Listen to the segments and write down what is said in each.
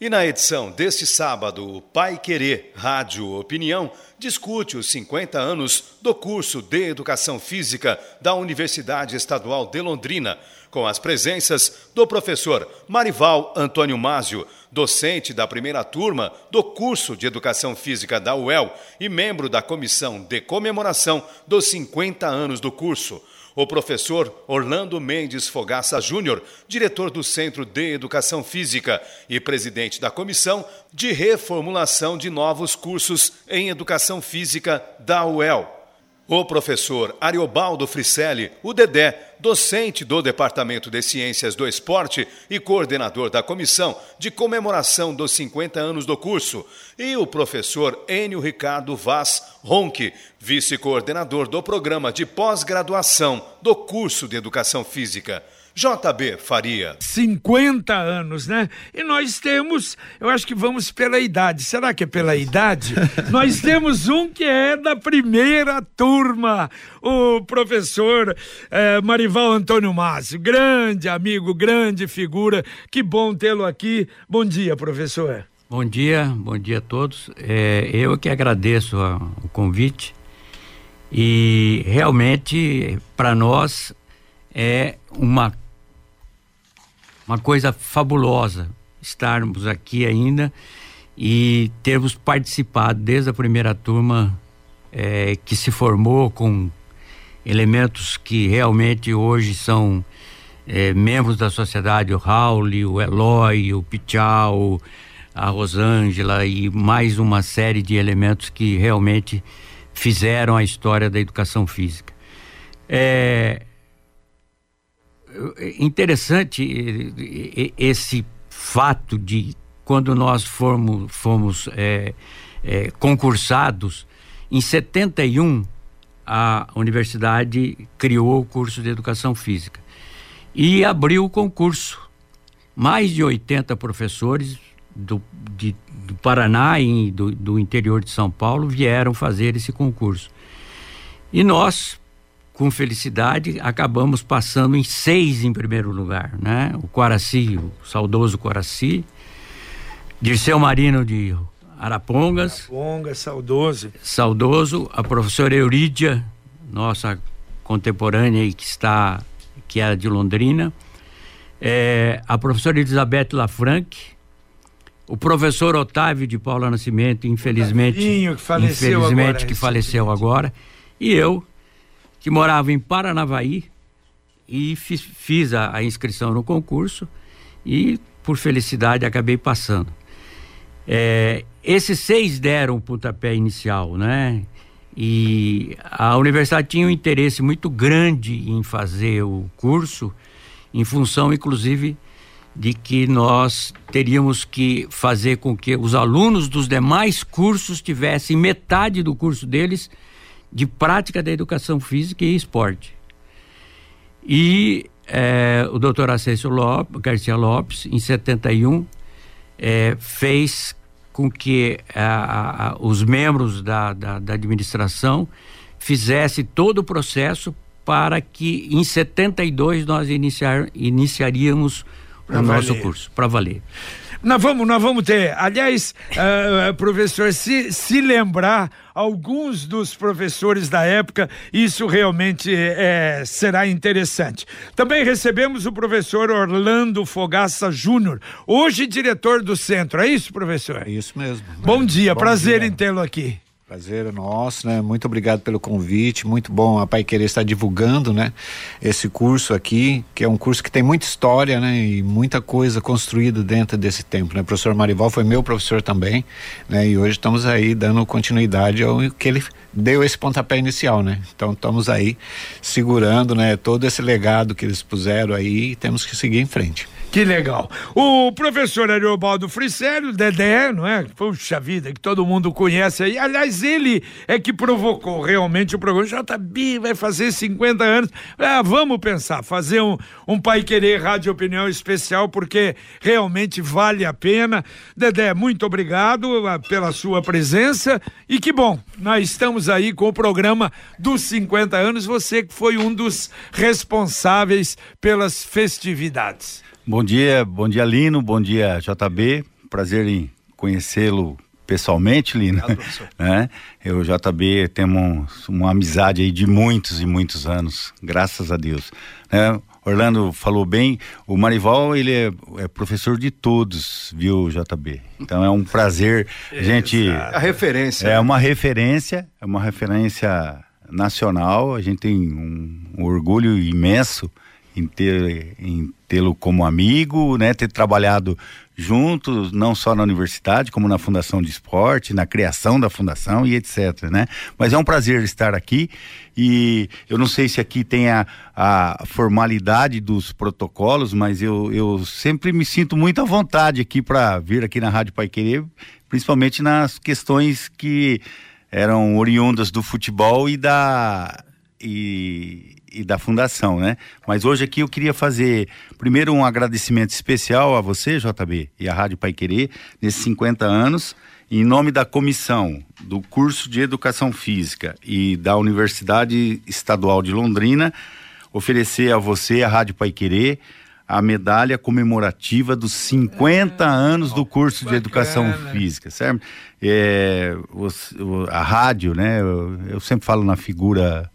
E na edição deste sábado, o Pai Querer Rádio Opinião discute os 50 anos do curso de Educação Física da Universidade Estadual de Londrina, com as presenças do professor Marival Antônio Másio, docente da primeira turma do curso de Educação Física da UEL e membro da comissão de comemoração dos 50 anos do curso o professor Orlando Mendes Fogaça Júnior, diretor do Centro de Educação Física e presidente da comissão de reformulação de novos cursos em Educação Física da UEL. O professor Ariobaldo Fricelli, o Dedé, docente do Departamento de Ciências do Esporte e coordenador da comissão de comemoração dos 50 anos do curso, e o professor Enio Ricardo Vaz Ronque, vice-coordenador do programa de pós-graduação do curso de Educação Física. JB Faria. 50 anos, né? E nós temos, eu acho que vamos pela idade. Será que é pela idade? nós temos um que é da primeira turma, o professor eh, Marival Antônio Márcio. Grande amigo, grande figura. Que bom tê-lo aqui. Bom dia, professor. Bom dia, bom dia a todos. É, eu que agradeço a, o convite e realmente para nós é uma uma coisa fabulosa estarmos aqui ainda e termos participado desde a primeira turma é, que se formou com elementos que realmente hoje são é, membros da sociedade, o Raul, o Eloy, o Pichal, a Rosângela e mais uma série de elementos que realmente fizeram a história da educação física. É, interessante esse fato de quando nós fomos, fomos é, é, concursados, em 71 a universidade criou o curso de educação física e abriu o concurso. Mais de 80 professores do, de, do Paraná e do, do interior de São Paulo vieram fazer esse concurso. E nós com felicidade, acabamos passando em seis em primeiro lugar, né? O Quaraci, o saudoso Quaraci, Dirceu Marino de Arapongas. Arapongas, saudoso. Saudoso, a professora Eurídia, nossa contemporânea que está, que é de Londrina, é, a professora Elizabeth Lafranc, o professor Otávio de Paula Nascimento, infelizmente, que faleceu infelizmente agora, que faleceu agora, e eu, que morava em Paranavaí e fiz, fiz a, a, inscrição no concurso e, por felicidade, acabei passando. É, esses seis deram o pontapé inicial, né? E a universidade tinha um interesse muito grande em fazer o curso, em função, inclusive, de que nós teríamos que fazer com que os alunos dos demais cursos tivessem metade do curso deles de prática da educação física e esporte. E é, o doutor Acessio Lopes, Garcia Lopes, em 71, é, fez com que a, a, os membros da, da, da administração fizessem todo o processo para que em 72 nós iniciar, iniciaríamos pra o valer. nosso curso, para valer. Nós vamos, nós vamos ter, aliás, uh, professor, se, se lembrar alguns dos professores da época, isso realmente é, será interessante. Também recebemos o professor Orlando Fogaça Júnior, hoje diretor do centro. É isso, professor? É isso mesmo. Bom dia, Bom prazer dia. em tê-lo aqui. Prazer é nosso, né? Muito obrigado pelo convite. Muito bom a Pai Querer estar divulgando, né? Esse curso aqui, que é um curso que tem muita história, né? E muita coisa construída dentro desse tempo, né? O professor Marival foi meu professor também, né? E hoje estamos aí dando continuidade ao que ele deu esse pontapé inicial, né? Então estamos aí segurando, né? Todo esse legado que eles puseram aí e temos que seguir em frente. Que legal. O professor Ariobaldo Fricelli, Dedé, não é? Puxa vida, que todo mundo conhece aí. Aliás, ele é que provocou realmente o programa. JB vai fazer 50 anos. Ah, vamos pensar, fazer um, um Pai Querer Rádio Opinião especial, porque realmente vale a pena. Dedé, muito obrigado ah, pela sua presença. E que bom, nós estamos aí com o programa dos 50 anos. Você que foi um dos responsáveis pelas festividades. Bom dia, bom dia Lino, bom dia JB, prazer em conhecê-lo pessoalmente, Lino. Obrigado, né? Eu e o JB temos uma amizade aí de muitos e muitos anos, graças a Deus. Né? Orlando falou bem, o Marival ele é, é, professor de todos, viu, JB? Então é um prazer a gente... A referência. É uma referência, é uma referência nacional, a gente tem um, um orgulho imenso em ter em tê-lo como amigo, né, ter trabalhado juntos, não só na universidade, como na Fundação de Esporte, na criação da fundação e etc, né? Mas é um prazer estar aqui e eu não sei se aqui tem a, a formalidade dos protocolos, mas eu, eu sempre me sinto muito à vontade aqui para vir aqui na Rádio Pai Querer, principalmente nas questões que eram oriundas do futebol e da e, e da fundação, né? Mas hoje aqui eu queria fazer primeiro um agradecimento especial a você, JB, e a Rádio Pai Querer, nesses 50 anos, em nome da comissão do curso de Educação Física e da Universidade Estadual de Londrina, oferecer a você, a Rádio Pai Querer, a medalha comemorativa dos 50 anos do curso de Educação Física, certo? É, a rádio, né? Eu, eu sempre falo na figura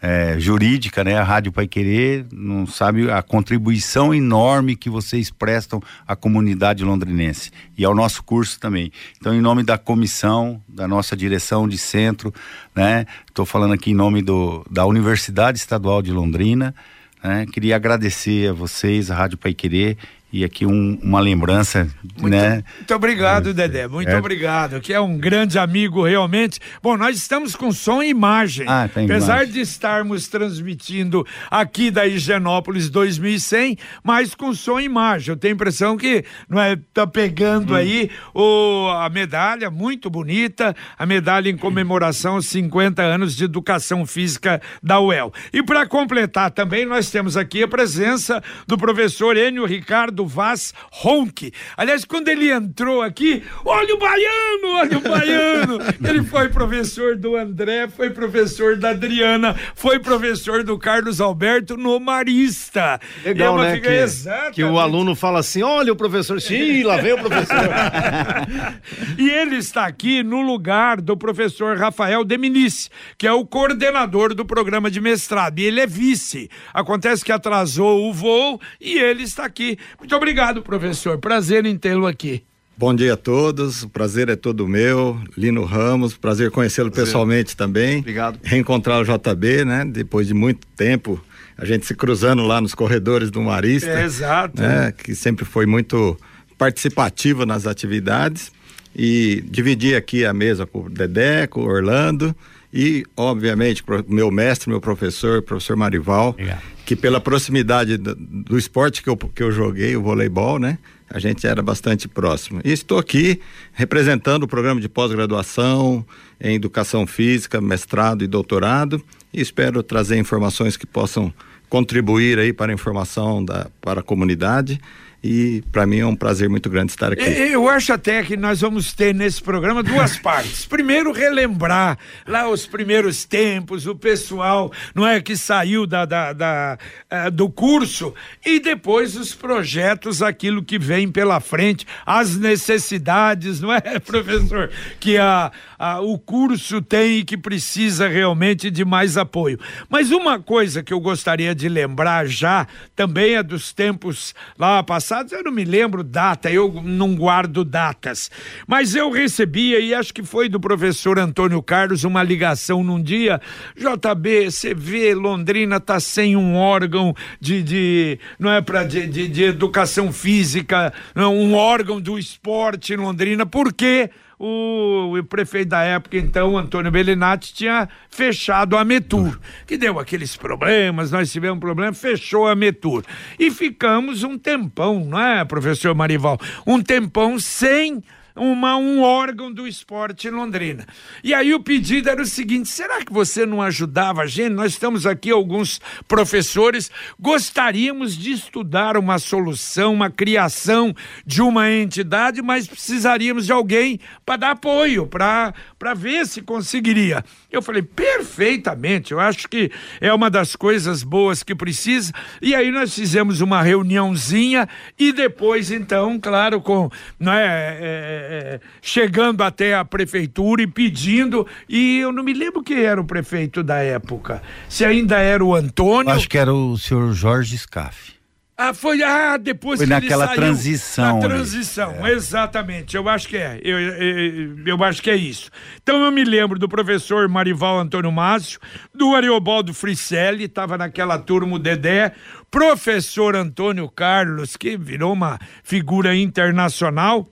é, jurídica, né? A Rádio Pai Querer não sabe a contribuição enorme que vocês prestam à comunidade londrinense e ao nosso curso também. Então, em nome da comissão, da nossa direção de centro, né? Estou falando aqui em nome do, da Universidade Estadual de Londrina, né? Queria agradecer a vocês, a Rádio Pai Querer e aqui um, uma lembrança, muito, né? Muito obrigado, é, Dedé, muito é. obrigado, que é um grande amigo realmente. Bom, nós estamos com som e imagem. Ah, Apesar imagem. de estarmos transmitindo aqui da Higienópolis 2100, mas com som e imagem. Eu tenho a impressão que não é tá pegando hum. aí o a medalha muito bonita, a medalha em comemoração aos 50 anos de educação física da UEL. E para completar também nós temos aqui a presença do professor Enio Ricardo Vaz Ronque. Aliás, quando ele entrou aqui, olha o baiano, olha o baiano. ele foi professor do André, foi professor da Adriana, foi professor do Carlos Alberto no Marista. Legal, é né? Que, Exatamente. que o aluno fala assim, olha o professor, sim, lá vem o professor. e ele está aqui no lugar do professor Rafael Deminice, que é o coordenador do programa de mestrado, e ele é vice. Acontece que atrasou o voo e ele está aqui. Muito obrigado, professor. Prazer em tê-lo aqui. Bom dia a todos, o prazer é todo meu. Lino Ramos, prazer conhecê-lo pessoalmente também. Obrigado. Reencontrar o JB, né? Depois de muito tempo, a gente se cruzando lá nos corredores do Marista. É, exato. Né? Que sempre foi muito participativo nas atividades. E dividir aqui a mesa com o Dedé, com o Orlando e, obviamente, meu mestre, meu professor, professor Marival. Obrigado que pela proximidade do, do, esporte que eu, que eu joguei, o voleibol, né? A gente era bastante próximo. E estou aqui representando o programa de pós-graduação em educação física, mestrado e doutorado, e espero trazer informações que possam contribuir aí para a informação da, para a comunidade e para mim é um prazer muito grande estar aqui. Eu acho até que nós vamos ter nesse programa duas partes. Primeiro, relembrar lá os primeiros tempos, o pessoal, não é, que saiu da, da, da uh, do curso, e depois os projetos, aquilo que vem pela frente, as necessidades, não é, professor, que a, a, o curso tem e que precisa realmente de mais apoio. Mas uma coisa que eu gostaria de lembrar já, também é dos tempos lá passados, eu não me lembro data, eu não guardo datas. Mas eu recebia, e acho que foi do professor Antônio Carlos, uma ligação num dia, JB, você vê, Londrina tá sem um órgão de, de não é para de, de, de, educação física, não, um órgão do esporte em Londrina, por quê? O, prefeito da época, então, Antônio Bellinati, tinha fechado a Metur, que deu aqueles problemas, nós tivemos um problema, fechou a Metur. E ficamos um tempão, não é, professor Marival? Um tempão sem uma, um órgão do esporte em Londrina. E aí o pedido era o seguinte: será que você não ajudava a gente? Nós estamos aqui alguns professores, gostaríamos de estudar uma solução, uma criação de uma entidade, mas precisaríamos de alguém para dar apoio, para ver se conseguiria. Eu falei, perfeitamente, eu acho que é uma das coisas boas que precisa. E aí nós fizemos uma reuniãozinha e depois, então, claro, com. Não é, é é, chegando até a prefeitura e pedindo, e eu não me lembro quem era o prefeito da época. Se ainda era o Antônio. Acho que era o senhor Jorge Scaff. Ah, foi ah, depois foi que naquela ele saiu, transição. Na transição, é. exatamente. Eu acho que é. Eu, eu, eu, acho que é isso. Então eu me lembro do professor Marival Antônio Márcio, do Ariobaldo Fricelli, estava naquela turma o Dedé, professor Antônio Carlos, que virou uma figura internacional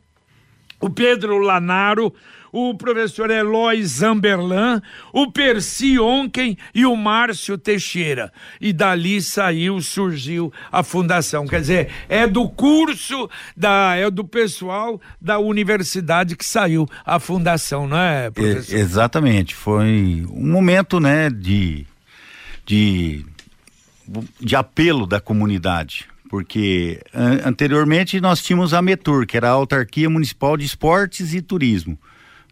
o Pedro Lanaro, o professor Eloy Zamberlan, o Percy Onken e o Márcio Teixeira. E dali saiu, surgiu a fundação. Quer dizer, é do curso, da, é do pessoal da universidade que saiu a fundação, não é, professor? É, exatamente. Foi um momento, né, de, de, de apelo da comunidade porque an anteriormente nós tínhamos a METUR, que era a Autarquia Municipal de Esportes e Turismo,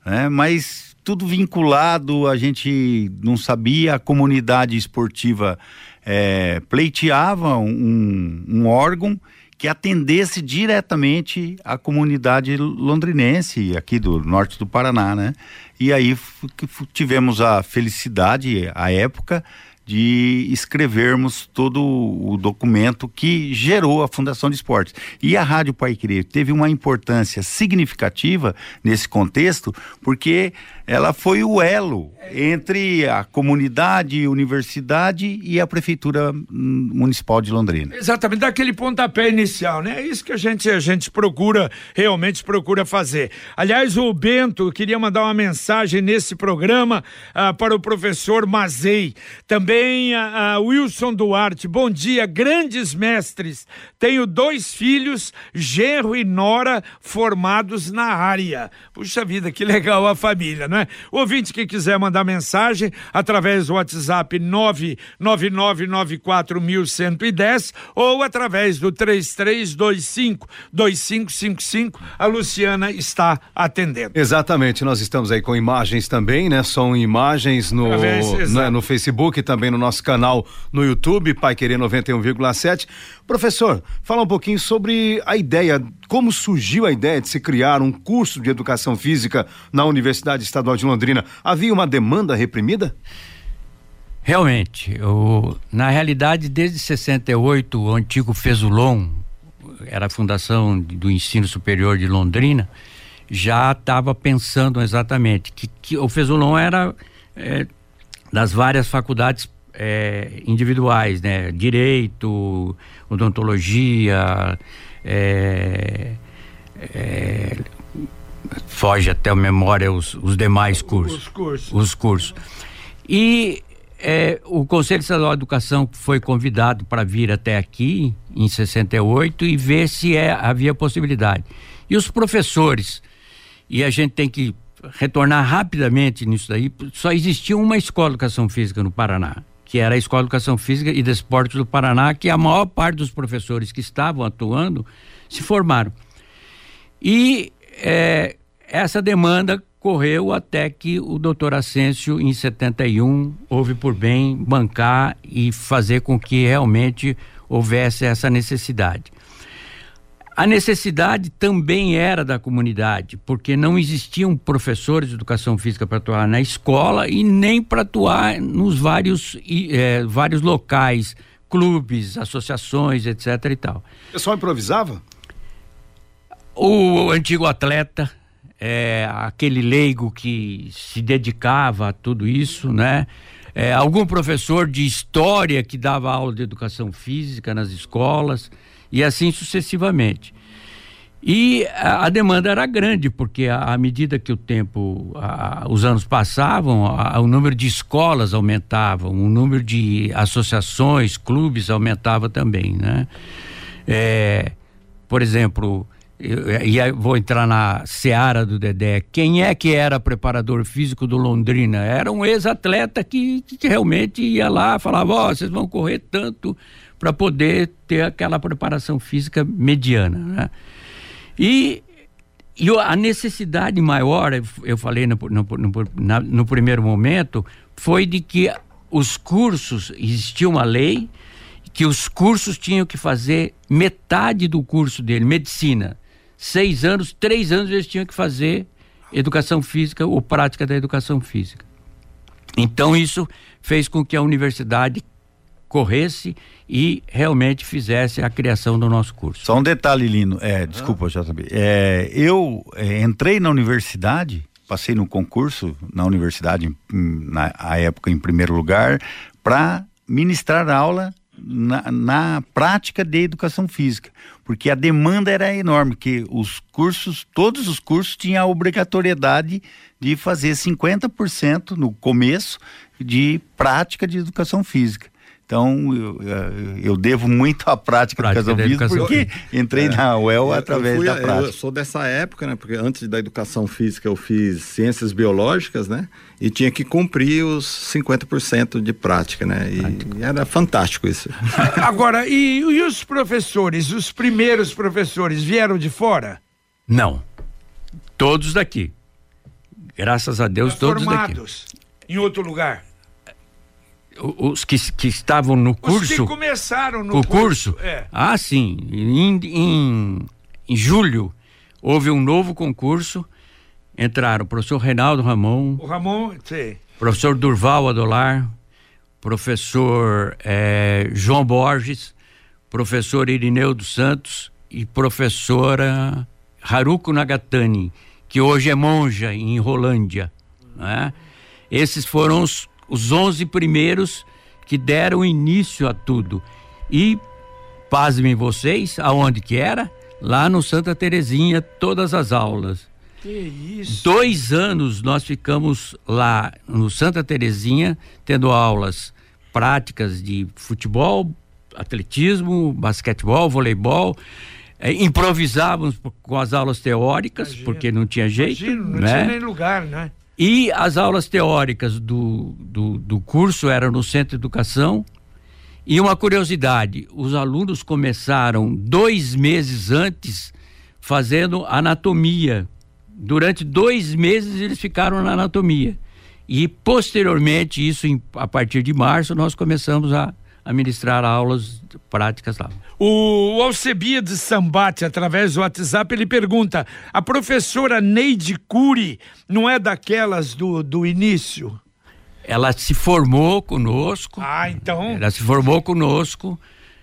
né? mas tudo vinculado, a gente não sabia, a comunidade esportiva é, pleiteava um, um órgão que atendesse diretamente a comunidade londrinense aqui do norte do Paraná, né? E aí tivemos a felicidade, à época, de escrevermos todo o documento que gerou a Fundação de Esportes. E a Rádio Pai Querer teve uma importância significativa nesse contexto, porque ela foi o elo entre a comunidade, universidade e a prefeitura municipal de Londrina. Exatamente, daquele pontapé inicial, né? É isso que a gente a gente procura realmente procura fazer. Aliás, o Bento queria mandar uma mensagem nesse programa ah, para o professor Mazei, também a, a Wilson Duarte. Bom dia, grandes mestres. Tenho dois filhos, genro e nora, formados na área. Puxa vida, que legal a família, né? O ouvinte que quiser mandar mensagem através do WhatsApp 99994110 ou através do 3325 2555, a Luciana está atendendo. Exatamente, nós estamos aí com imagens também, né? São imagens no, no, no Facebook também no nosso canal no YouTube, Pai Querer 91,7. Professor, fala um pouquinho sobre a ideia, como surgiu a ideia de se criar um curso de educação física na Universidade Estadual de Londrina. Havia uma demanda reprimida? Realmente, o, na realidade, desde 68, o antigo Fesulon, era a fundação do ensino superior de Londrina, já estava pensando exatamente que, que o Fesulon era é, das várias faculdades é, individuais, né? Direito, odontologia, é, é, foge até a memória os, os demais cursos. Os cursos. Os cursos. E é, o Conselho Estadual de Educação foi convidado para vir até aqui em 68 e ver se é, havia possibilidade. E os professores, e a gente tem que retornar rapidamente nisso daí, só existia uma escola de educação física no Paraná, que era a Escola de Educação Física e Desportos do Paraná, que a maior parte dos professores que estavam atuando se formaram. E é, essa demanda correu até que o doutor Ascencio, em 71, houve por bem bancar e fazer com que realmente houvesse essa necessidade. A necessidade também era da comunidade, porque não existiam professores de educação física para atuar na escola e nem para atuar nos vários, é, vários locais, clubes, associações, etc e tal. O pessoal improvisava? O antigo atleta, é, aquele leigo que se dedicava a tudo isso, né? É, algum professor de história que dava aula de educação física nas escolas e assim sucessivamente. E a, demanda era grande, porque à medida que o tempo, a, os anos passavam, a, o número de escolas aumentava, o número de associações, clubes aumentava também, né? É, por exemplo, e aí vou entrar na seara do Dedé. Quem é que era preparador físico do Londrina? Era um ex-atleta que, que, realmente ia lá, falava: Ó, oh, vocês vão correr tanto para poder ter aquela preparação física mediana, né? E, e a necessidade maior, eu falei no, no, no, na, no primeiro momento, foi de que os cursos, existia uma lei que os cursos tinham que fazer metade do curso dele, medicina. Seis anos, três anos eles tinham que fazer educação física ou prática da educação física. Então isso fez com que a universidade corresse e realmente fizesse a criação do nosso curso. Só um detalhe, Lino, é, desculpa, já sabia. É, eu é, entrei na universidade, passei no concurso na universidade, na época em primeiro lugar, para ministrar aula na, na, prática de educação física, porque a demanda era enorme, que os cursos, todos os cursos tinham a obrigatoriedade de fazer 50% no começo de prática de educação física. Então, eu, eu devo muito à prática, prática da educação física, porque entrei é, na UEL através fui, da prática. Eu sou dessa época, né? Porque antes da educação física eu fiz ciências biológicas, né? E tinha que cumprir os 50% de prática, né? E, e era fantástico isso. Agora, e, e os professores, os primeiros professores vieram de fora? Não. Todos daqui. Graças a Deus, todos formados daqui. Em outro lugar? Os que, que estavam no curso. Os que começaram no o curso. curso é. Ah, sim. Em, em, em, julho houve um novo concurso. Entraram o professor Reinaldo Ramon. O Ramon, sim. Professor Durval Adolar, professor eh, João Borges, professor Irineu dos Santos e professora Haruko Nagatani, que hoje é monja em Rolândia. Né? Esses foram os os 11 primeiros que deram início a tudo. E, pasmem vocês, aonde que era? Lá no Santa Terezinha, todas as aulas. Que isso? Dois anos nós ficamos lá no Santa Terezinha, tendo aulas práticas de futebol, atletismo, basquetebol, voleibol. É, improvisávamos com as aulas teóricas, Imagina. porque não tinha jeito. Imagina, não né? tinha nem lugar, né? E as aulas teóricas do, do, do curso eram no Centro de Educação. E uma curiosidade: os alunos começaram dois meses antes fazendo anatomia. Durante dois meses eles ficaram na anatomia. E posteriormente, isso em, a partir de março, nós começamos a, a ministrar aulas práticas lá. O Alcebiades Sambate, através do WhatsApp, ele pergunta: a professora Neide Cury não é daquelas do, do início? Ela se formou conosco. Ah, então. Ela se formou conosco,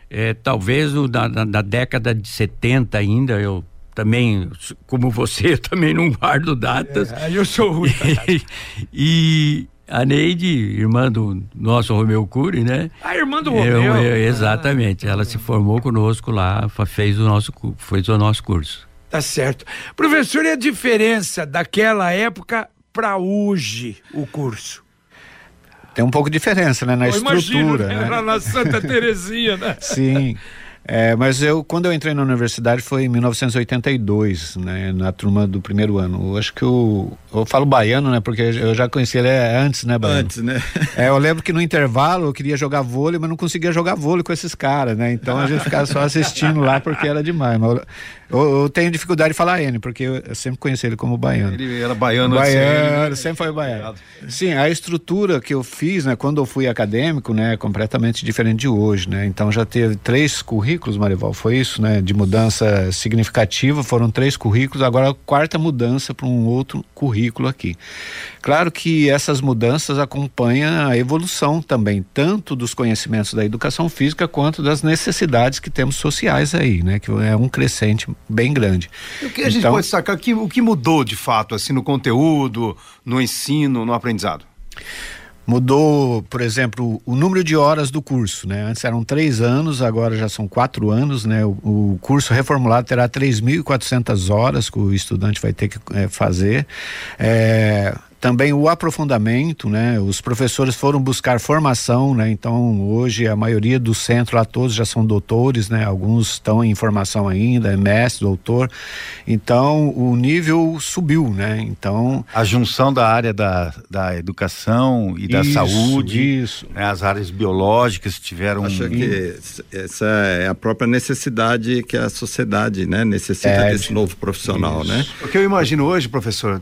é, talvez no, na, na, década de 70 ainda. Eu também, como você, também não guardo datas. É, eu sou ruim. e a Neide, irmã do nosso Romeu Cury, né? A irmã do Romeu. Eu, eu, exatamente. Ah, ela se formou conosco lá, fez o nosso, fez o nosso curso. Tá certo. Professor, e a diferença daquela época para hoje, o curso? Tem um pouco de diferença, né? Na eu estrutura. Imagino, né? Era na Santa Terezinha, né? Sim. É, mas eu, quando eu entrei na universidade foi em 1982, né, na turma do primeiro ano. Eu acho que eu, eu falo baiano, né, porque eu já conheci ele antes, né, baiano? Antes, né? É, eu lembro que no intervalo eu queria jogar vôlei, mas não conseguia jogar vôlei com esses caras, né? Então a gente ficava só assistindo lá porque era demais. Mas eu, eu, tenho dificuldade de falar N, porque eu, eu, sempre conheci ele como baiano. Ele era baiano, baiano, assim, sempre foi baiano. Sim, a estrutura que eu fiz, né, quando eu fui acadêmico, né, é completamente diferente de hoje, né? Então já teve três currículos currículos, Marival, foi isso, né? De mudança significativa, foram três currículos, agora a quarta mudança para um outro currículo aqui. Claro que essas mudanças acompanham a evolução também, tanto dos conhecimentos da educação física quanto das necessidades que temos sociais aí, né? Que é um crescente bem grande. E o que a então, gente pode destacar que o que mudou de fato assim no conteúdo, no ensino, no aprendizado? Mudou, por exemplo, o número de horas do curso, né? Antes eram três anos, agora já são quatro anos, né? O, o curso reformulado terá 3.400 horas que o estudante vai ter que é, fazer. É, também o aprofundamento, né? Os professores foram buscar formação, né? Então hoje a maioria do centro lá todos já são doutores, né? Alguns estão em formação ainda, é mestre, doutor. Então o nível subiu, né? Então a junção da área da, da educação e da isso, saúde, isso. Né? as áreas biológicas tiveram. Acho um... que essa é a própria necessidade que a sociedade, né? Necessita é, desse novo profissional, isso. né? O que eu imagino hoje, professor,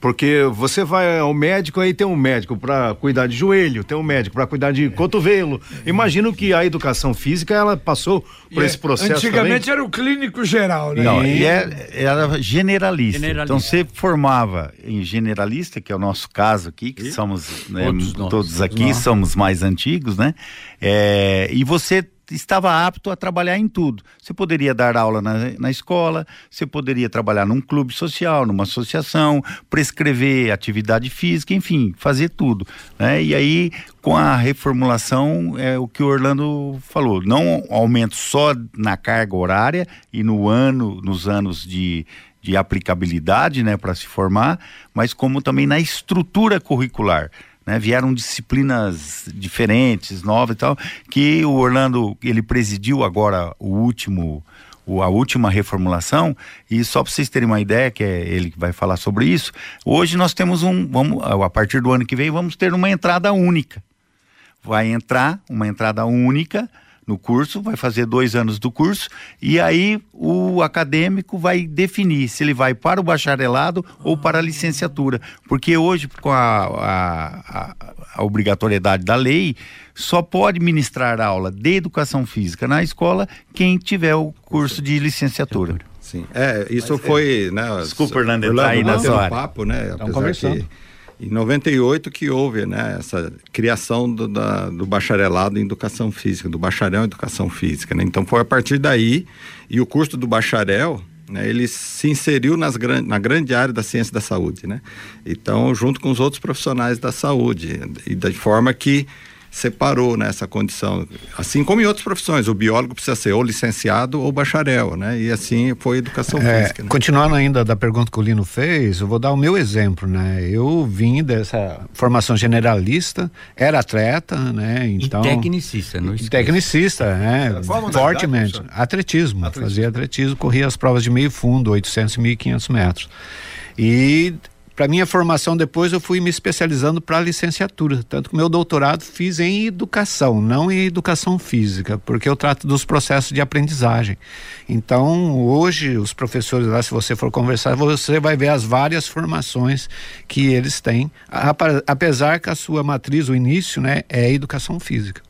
porque você vai ao médico, aí tem um médico para cuidar de joelho, tem um médico para cuidar de cotovelo. Imagino que a educação física ela passou por e esse processo. Antigamente também. era o clínico geral, né? Não, e é, era generalista. generalista. Então você formava em generalista, que é o nosso caso aqui, que e? somos né, todos, todos, aqui, somos mais antigos, né? É, e você estava apto a trabalhar em tudo. Você poderia dar aula na, na escola, você poderia trabalhar num clube social, numa associação, prescrever atividade física, enfim, fazer tudo. Né? E aí, com a reformulação, é o que o Orlando falou, não aumento só na carga horária e no ano, nos anos de, de aplicabilidade, né, para se formar, mas como também na estrutura curricular né? Vieram disciplinas diferentes, novas e tal, que o Orlando, ele presidiu agora o último a última reformulação, e só para vocês terem uma ideia, que é ele que vai falar sobre isso, hoje nós temos um, vamos, a partir do ano que vem, vamos ter uma entrada única. Vai entrar uma entrada única no curso, vai fazer dois anos do curso, e aí o acadêmico vai definir se ele vai para o bacharelado ou para a licenciatura. Porque hoje, com a, a, a obrigatoriedade da lei, só pode ministrar aula de educação física na escola quem tiver o curso de licenciatura. Sim, é, isso Mas, foi, é, né? Desculpa, Orlando, entrar aí na sua papo, né? Apesar conversando. Que em 98 que houve né, essa criação do, da, do bacharelado em educação física, do bacharel em educação física. Né? Então foi a partir daí, e o curso do bacharel, né, ele se inseriu nas, na grande área da ciência da saúde. Né? Então, junto com os outros profissionais da saúde, e de forma que separou nessa né, condição, assim como em outras profissões, o biólogo precisa ser ou licenciado ou bacharel, né? E assim foi educação é, física. Né? Continuando ainda da pergunta que o Lino fez, eu vou dar o meu exemplo, né? Eu vim dessa formação generalista, era atleta, né? Então e tecnicista, não esqueça. Tecnicista, né? Fortemente, atletismo, atletismo, fazia atletismo, corria as provas de meio fundo, 800 e 1500 metros. E para minha formação depois eu fui me especializando para licenciatura, tanto que meu doutorado fiz em educação, não em educação física, porque eu trato dos processos de aprendizagem. Então, hoje os professores lá, se você for conversar, você vai ver as várias formações que eles têm, apesar que a sua matriz, o início, né, é educação física.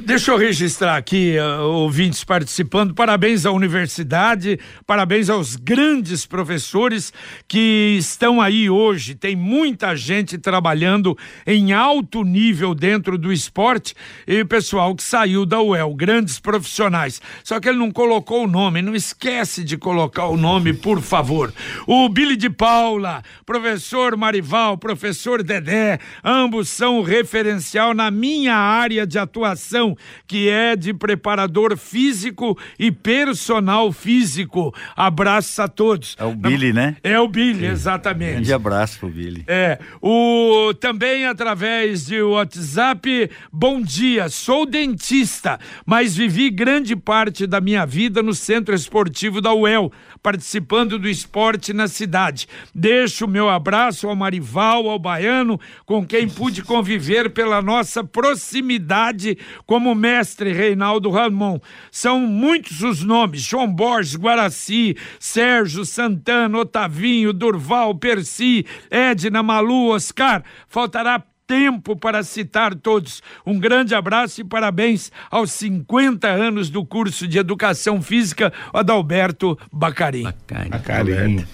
Deixa eu registrar aqui, uh, ouvintes participando. Parabéns à universidade, parabéns aos grandes professores que estão aí hoje. Tem muita gente trabalhando em alto nível dentro do esporte e pessoal que saiu da UEL, grandes profissionais. Só que ele não colocou o nome, não esquece de colocar o nome, por favor. O Billy de Paula, professor Marival, professor Dedé, ambos são referencial na minha área de atuação atuação, que é de preparador físico e personal físico. Abraço a todos. É o Billy, né? É o Billy, exatamente. Grande abraço pro Billy. É. O, também através de WhatsApp, bom dia, sou dentista, mas vivi grande parte da minha vida no Centro Esportivo da UEL, participando do esporte na cidade. Deixo o meu abraço ao Marival, ao Baiano, com quem pude conviver pela nossa proximidade como mestre Reinaldo Ramon. São muitos os nomes: João Borges, Guaraci, Sérgio Santana, Otavinho, Durval, Percy, Edna, Malu, Oscar. Faltará tempo para citar todos. Um grande abraço e parabéns aos 50 anos do curso de Educação Física Adalberto Bacarim. Bacarim. Bacarim.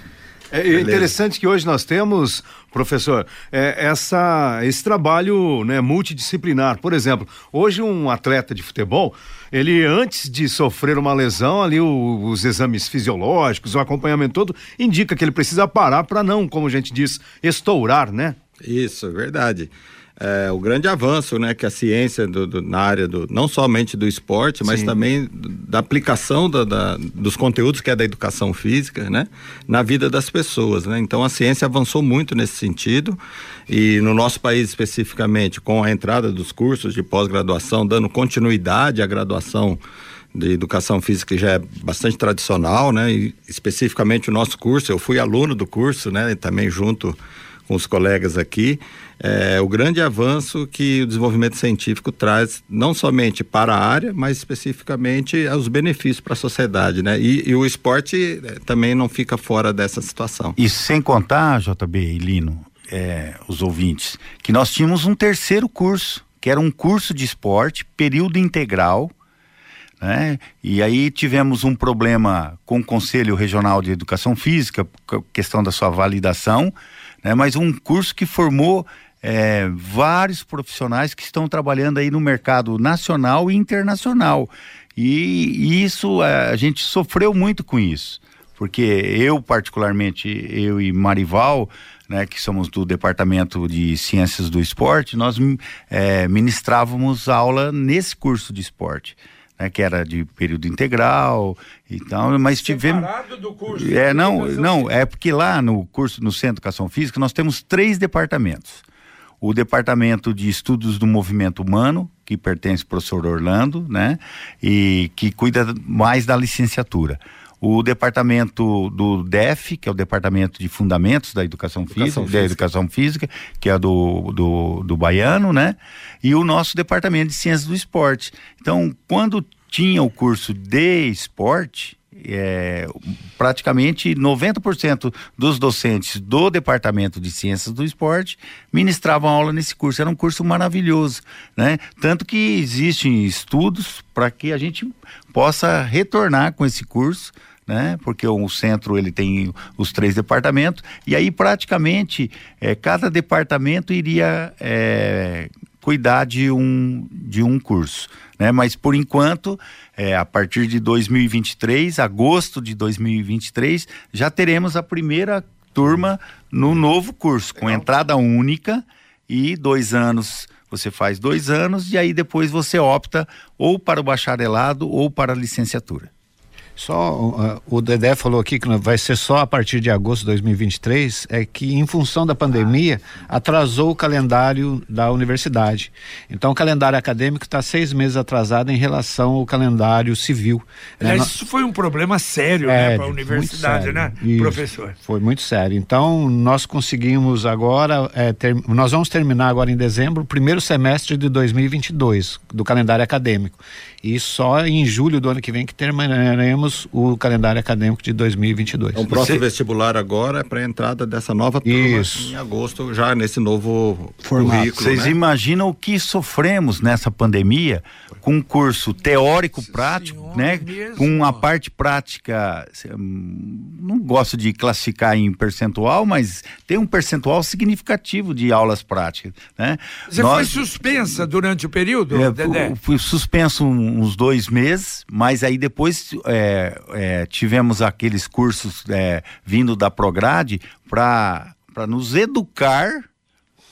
É interessante que hoje nós temos, professor, é, essa, esse trabalho né, multidisciplinar. Por exemplo, hoje um atleta de futebol, ele antes de sofrer uma lesão, ali o, os exames fisiológicos, o acompanhamento todo, indica que ele precisa parar para não, como a gente diz, estourar, né? Isso, verdade é, o grande avanço né, que a ciência do, do, na área do, não somente do esporte, mas Sim. também da aplicação da, da, dos conteúdos que é da educação física né, na vida das pessoas. Né? Então a ciência avançou muito nesse sentido e no nosso país especificamente, com a entrada dos cursos de pós-graduação, dando continuidade à graduação de educação física que já é bastante tradicional, né? E especificamente o nosso curso, eu fui aluno do curso, né? Também junto com os colegas aqui, é, o grande avanço que o desenvolvimento científico traz, não somente para a área, mas especificamente os benefícios para a sociedade, né? E, e o esporte é, também não fica fora dessa situação. E sem contar, JB e Lino, é, os ouvintes, que nós tínhamos um terceiro curso, que era um curso de esporte, período integral, né? E aí tivemos um problema com o Conselho Regional de Educação Física, questão da sua validação, né? Mas um curso que formou é, vários profissionais que estão trabalhando aí no mercado nacional e internacional. E, isso, é, a gente sofreu muito com isso. Porque eu, particularmente, eu e Marival, né, que somos do Departamento de Ciências do Esporte, nós é, ministrávamos aula nesse curso de esporte. Né, que era de período integral e tal, mas tivemos do curso. É, não, não, é porque lá no curso no Centro de Educação Física nós temos três departamentos o Departamento de Estudos do Movimento Humano, que pertence ao professor Orlando, né? E que cuida mais da licenciatura. O departamento do DEF, que é o Departamento de Fundamentos da Educação, educação física, física, da Educação Física, que é do, do, do Baiano, né? E o nosso Departamento de Ciências do Esporte. Então, quando tinha o curso de esporte, é, praticamente 90% dos docentes do Departamento de Ciências do Esporte ministravam aula nesse curso. Era um curso maravilhoso, né? Tanto que existem estudos para que a gente possa retornar com esse curso, né? Porque o centro ele tem os três departamentos e aí praticamente é, cada departamento iria é, cuidar de um de um curso, né? Mas por enquanto é, a partir de 2023, agosto de 2023, já teremos a primeira turma no novo curso, com entrada única e dois anos. Você faz dois anos e aí depois você opta ou para o bacharelado ou para a licenciatura. Só o Dedé falou aqui que vai ser só a partir de agosto de 2023, é que em função da pandemia atrasou o calendário da universidade. Então o calendário acadêmico está seis meses atrasado em relação ao calendário civil. Né? Isso foi um problema sério, né, é, né, para a universidade, sério, né, isso, professor? Foi muito sério. Então nós conseguimos agora, é, ter, nós vamos terminar agora em dezembro o primeiro semestre de 2022 do calendário acadêmico e só em julho do ano que vem que terminaremos o calendário acadêmico de 2022. Então, o próximo Você... vestibular agora é para a entrada dessa nova turma Isso. em agosto, já nesse novo formato. Currículo, Vocês né? imaginam o que sofremos nessa pandemia com um curso teórico prático, né? Mesmo. Com a parte prática, hum, não gosto de classificar em percentual, mas tem um percentual significativo de aulas práticas, né? Você Nós... foi suspensa durante o período, é, Dedé? Fui suspenso uns dois meses, mas aí depois é, é, tivemos aqueles cursos é, vindo da Prograde para nos educar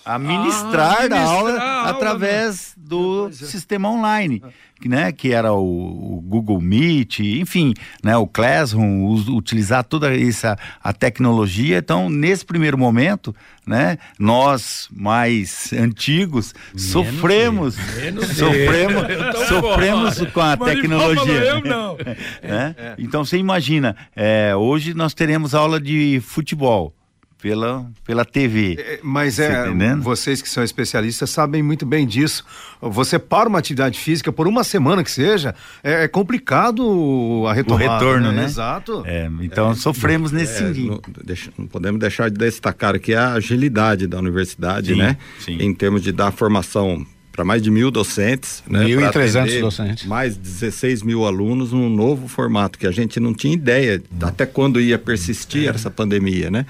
a ministrar, ah, a aula, a aula através né? do é. sistema online né, que era o, o, Google Meet, enfim, né, o Classroom, o, utilizar toda essa a tecnologia. Então, nesse primeiro momento, né, nós mais antigos menos sofremos, menos sofremos, sofremos com a Mas tecnologia. Eu não. né? É. Então, você imagina, é, hoje nós teremos aula de futebol pela, pela TV. É, mas é, vocês que são especialistas sabem muito bem disso. Você para uma atividade física por uma semana que seja, é, é complicado a retomada. O retorno, né? né? Exato. É, então é, sofremos nesse é, sentido. Não, deixa, não, podemos deixar de destacar aqui a agilidade da universidade, sim, né? Sim. Em termos de dar formação para mais de mil docentes. Né, 1.300 docentes. Mais 16 mil alunos num novo formato, que a gente não tinha ideia até quando ia persistir é. essa pandemia, né?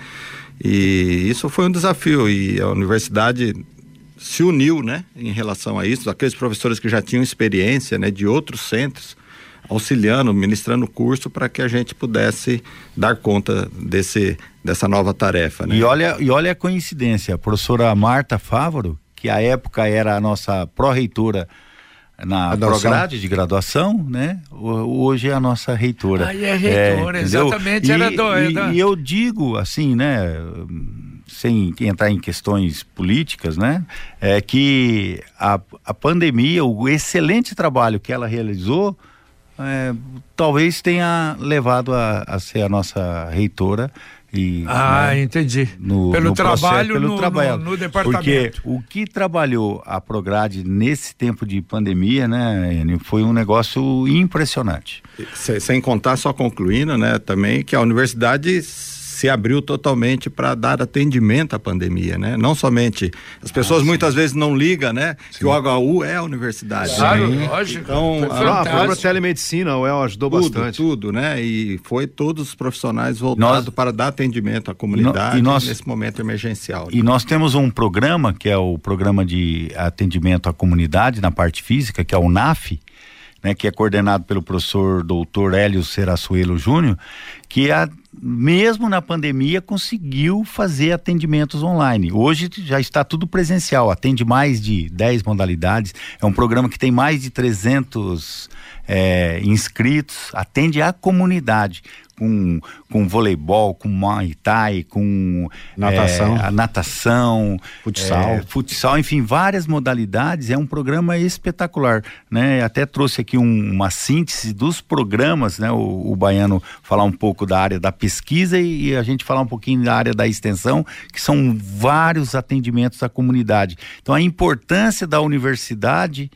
E isso foi um desafio e a universidade se uniu, né, em relação a isso, aqueles professores que já tinham experiência, né, de outros centros, auxiliando, ministrando o curso para que a gente pudesse dar conta desse dessa nova tarefa, né? E olha, e olha a coincidência, a professora Marta Fávoro, que à época era a nossa pró-reitora na prograde de graduação, né? Hoje é a nossa reitora. Ah, é reitora, é, exatamente, e, era do, e, e eu digo assim, né? sem entrar em questões políticas, né? É que a, a pandemia, o excelente trabalho que ela realizou, é, talvez tenha levado a, a ser a nossa reitora e, ah, né, entendi. No, pelo no trabalho, processo, pelo no, trabalho. No, no, departamento. Porque o que trabalhou a Prograde nesse tempo de pandemia, né, Enio, foi um negócio impressionante. Sem contar, só concluindo, né, também que a universidade se abriu totalmente para dar atendimento à pandemia, né? Não somente as pessoas ah, muitas vezes não ligam, né? Sim. Que o HU é a universidade. Claro, né? lógico. Então, a própria telemedicina, o El ajudou tudo, bastante. Tudo, né? E foi todos os profissionais voltados nós, para dar atendimento à comunidade e nós, nesse momento emergencial. Né? E nós temos um programa que é o programa de atendimento à comunidade na parte física, que é o NAF, né, que é coordenado pelo professor doutor Hélio Serassuelo Júnior, que a, mesmo na pandemia conseguiu fazer atendimentos online. Hoje já está tudo presencial, atende mais de 10 modalidades, é um programa que tem mais de 300 é, inscritos, atende a comunidade com, com voleibol, com muay thai, com natação, é, natação futsal. É, futsal, enfim, várias modalidades. É um programa espetacular, né? Até trouxe aqui um, uma síntese dos programas, né? O, o, Baiano falar um pouco da área da pesquisa e, e a gente falar um pouquinho da área da extensão, que são vários atendimentos à comunidade. Então, a importância da universidade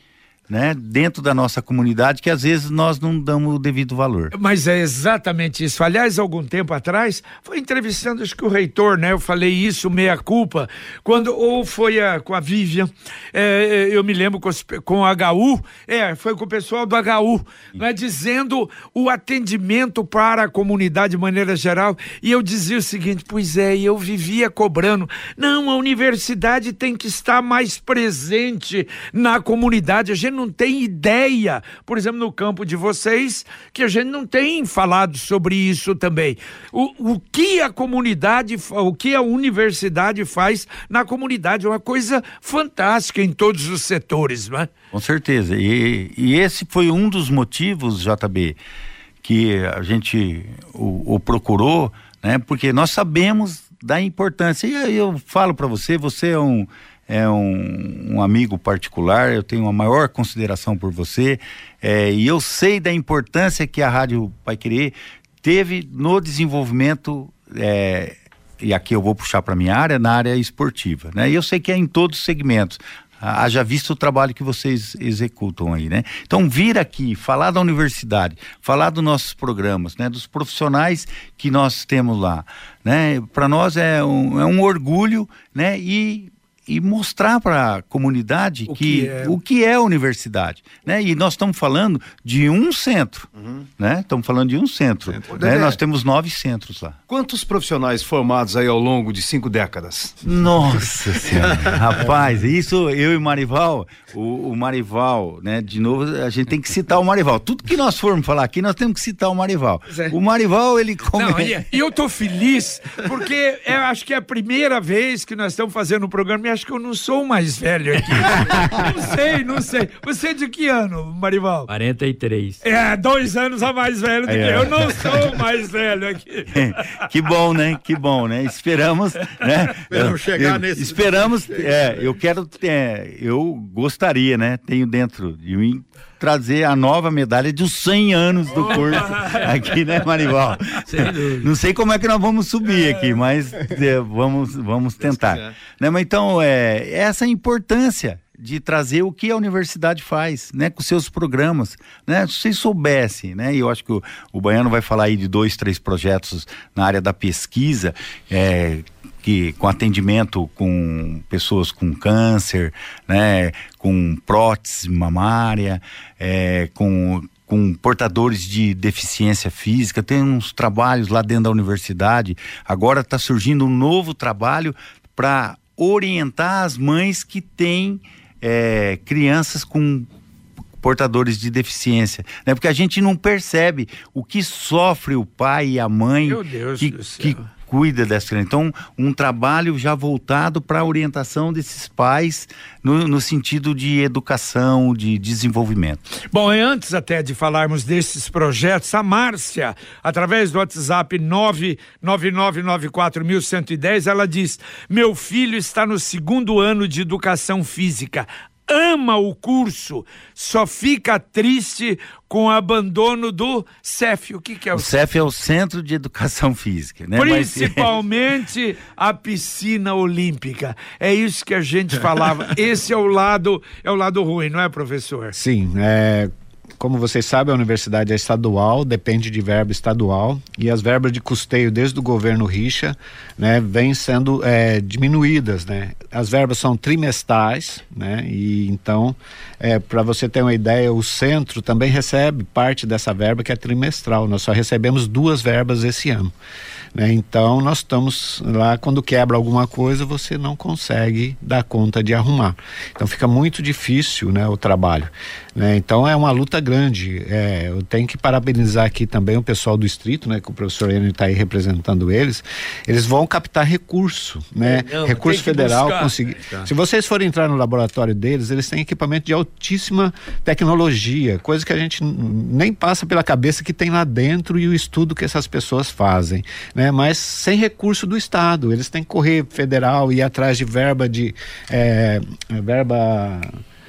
né, dentro da nossa comunidade que às vezes nós não damos o devido valor. Mas é exatamente isso. Aliás, algum tempo atrás, foi entrevistando acho que o reitor, né? Eu falei isso, meia culpa, quando ou foi a, com a Vivian, é, é eu me lembro com, com a HU, é, foi com o pessoal do HU, né, dizendo o atendimento para a comunidade de maneira geral, e eu dizia o seguinte, pois é, eu vivia cobrando, não, a universidade tem que estar mais presente na comunidade, a gente não tem ideia, por exemplo, no campo de vocês, que a gente não tem falado sobre isso também. O, o que a comunidade, o que a universidade faz na comunidade é uma coisa fantástica em todos os setores, não é? Com certeza. E, e esse foi um dos motivos, JB, que a gente o, o procurou, né? Porque nós sabemos da importância. E eu falo para você, você é um é um, um, amigo particular, eu tenho uma maior consideração por você é, e eu sei da importância que a Rádio Pai Querer teve no desenvolvimento, é, e aqui eu vou puxar para minha área, na área esportiva. Né? E eu sei que é em todos os segmentos. Haja visto o trabalho que vocês executam aí, né? Então, vir aqui, falar da universidade, falar dos nossos programas, né? Dos profissionais que nós temos lá, né? Para nós é um, é um orgulho, né? E e mostrar para a comunidade o que, que é... o que é a universidade, né? E nós estamos falando de um centro, uhum. né? Estamos falando de um centro, centro. né? Nós temos nove centros lá. Quantos profissionais formados aí ao longo de cinco décadas? Nossa senhora, rapaz, isso eu e Marival, o, o, Marival, né? De novo, a gente tem que citar o Marival. Tudo que nós formos falar aqui, nós temos que citar o Marival. É. O Marival, ele come... Não, e, eu tô feliz porque eu acho que é a primeira vez que nós estamos fazendo um programa acho que eu não sou o mais velho aqui. não sei, não sei. Você é de que ano, Marival? 43. É, dois anos a mais velho do que eu. Eu não sou o mais velho aqui. que bom, né? Que bom, né? Esperamos, né? Esperamos chegar eu, nesse. Esperamos, é, eu quero, é, eu gostaria, né? Tenho dentro de mim trazer a nova medalha dos 100 anos do curso aqui, né, Marival? Não sei como é que nós vamos subir aqui, mas é, vamos, vamos tentar. Né, mas então, é, essa é importância de trazer o que a universidade faz, né, com seus programas, né, se vocês soubessem, né, e eu acho que o, o Baiano vai falar aí de dois, três projetos na área da pesquisa, é, que com atendimento com pessoas com câncer, né, com prótese mamária, é, com com portadores de deficiência física, tem uns trabalhos lá dentro da universidade. Agora está surgindo um novo trabalho para orientar as mães que têm é, crianças com portadores de deficiência, né? Porque a gente não percebe o que sofre o pai e a mãe que, que, cuida dessa criança. Então, um trabalho já voltado para a orientação desses pais no, no, sentido de educação, de desenvolvimento. Bom, e antes até de falarmos desses projetos, a Márcia, através do WhatsApp 99994110, ela diz: Meu filho está no segundo ano de educação física ama o curso, só fica triste com o abandono do CEF. O que, que é o, o CEF? é o Centro de Educação Física, né? Principalmente Mas... a piscina olímpica. É isso que a gente falava. Esse é o lado, é o lado ruim, não é, professor? Sim, é, como vocês sabem, a universidade é estadual, depende de verba estadual e as verbas de custeio desde o governo Richa, né, vêm sendo é, diminuídas, né? As verbas são trimestrais, né? E então, é, para você ter uma ideia, o centro também recebe parte dessa verba que é trimestral. Nós só recebemos duas verbas esse ano. Né? Então nós estamos lá quando quebra alguma coisa você não consegue dar conta de arrumar. Então fica muito difícil, né, o trabalho. Né? Então é uma luta grande. É, eu tenho que parabenizar aqui também o pessoal do distrito, né, que o professor Enio está aí representando eles. Eles vão captar recurso, né? É, não, recurso federal conseguir. É, tá. Se vocês forem entrar no laboratório deles, eles têm equipamento de altíssima tecnologia, coisa que a gente nem passa pela cabeça que tem lá dentro e o estudo que essas pessoas fazem, né? Né? Mas sem recurso do Estado. Eles têm que correr federal e ir atrás de verba de é, verba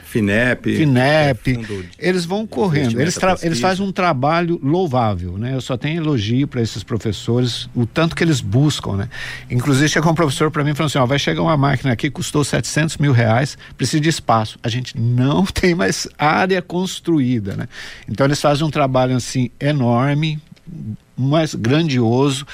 FINEP, FINEP é eles vão correndo, eles, eles fazem um trabalho louvável, né? Eu só tenho elogio para esses professores, o tanto que eles buscam, né? Inclusive chegou um professor para mim e falou assim, ó, vai chegar uma máquina aqui, custou 700 mil reais, precisa de espaço. A gente não tem mais área construída, né? Então eles fazem um trabalho assim enorme, mais grandioso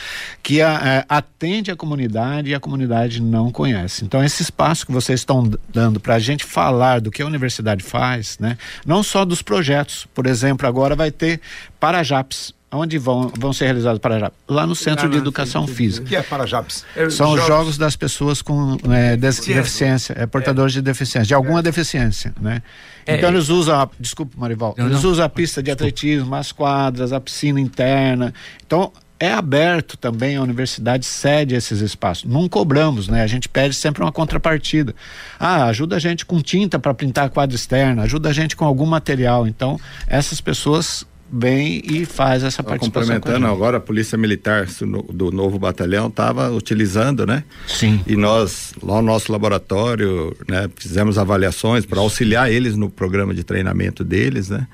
que a, a, é, atende a comunidade e a comunidade não conhece. Então, esse espaço que vocês estão dando para a gente falar do que a universidade faz, né? não só dos projetos, por exemplo, agora vai ter Parajaps Onde vão, vão ser realizados Parajaps? Lá no Centro de Educação Física. O que é Parajaps? É, São os jogos das pessoas com é, deficiência, é, portadores é. de deficiência, de alguma é. deficiência, né? É, então eles usam, a, desculpa Marival, não, eles não. usam a pista de atletismo, as quadras, a piscina interna. Então é aberto também, a universidade cede esses espaços. Não cobramos, né? A gente pede sempre uma contrapartida. Ah, ajuda a gente com tinta para pintar a quadra externa, ajuda a gente com algum material. Então, essas pessoas vem e faz essa participação. Complementando agora, a Polícia Militar do novo batalhão estava utilizando, né? Sim. E nós, lá no nosso laboratório, né, fizemos avaliações para auxiliar eles no programa de treinamento deles, né?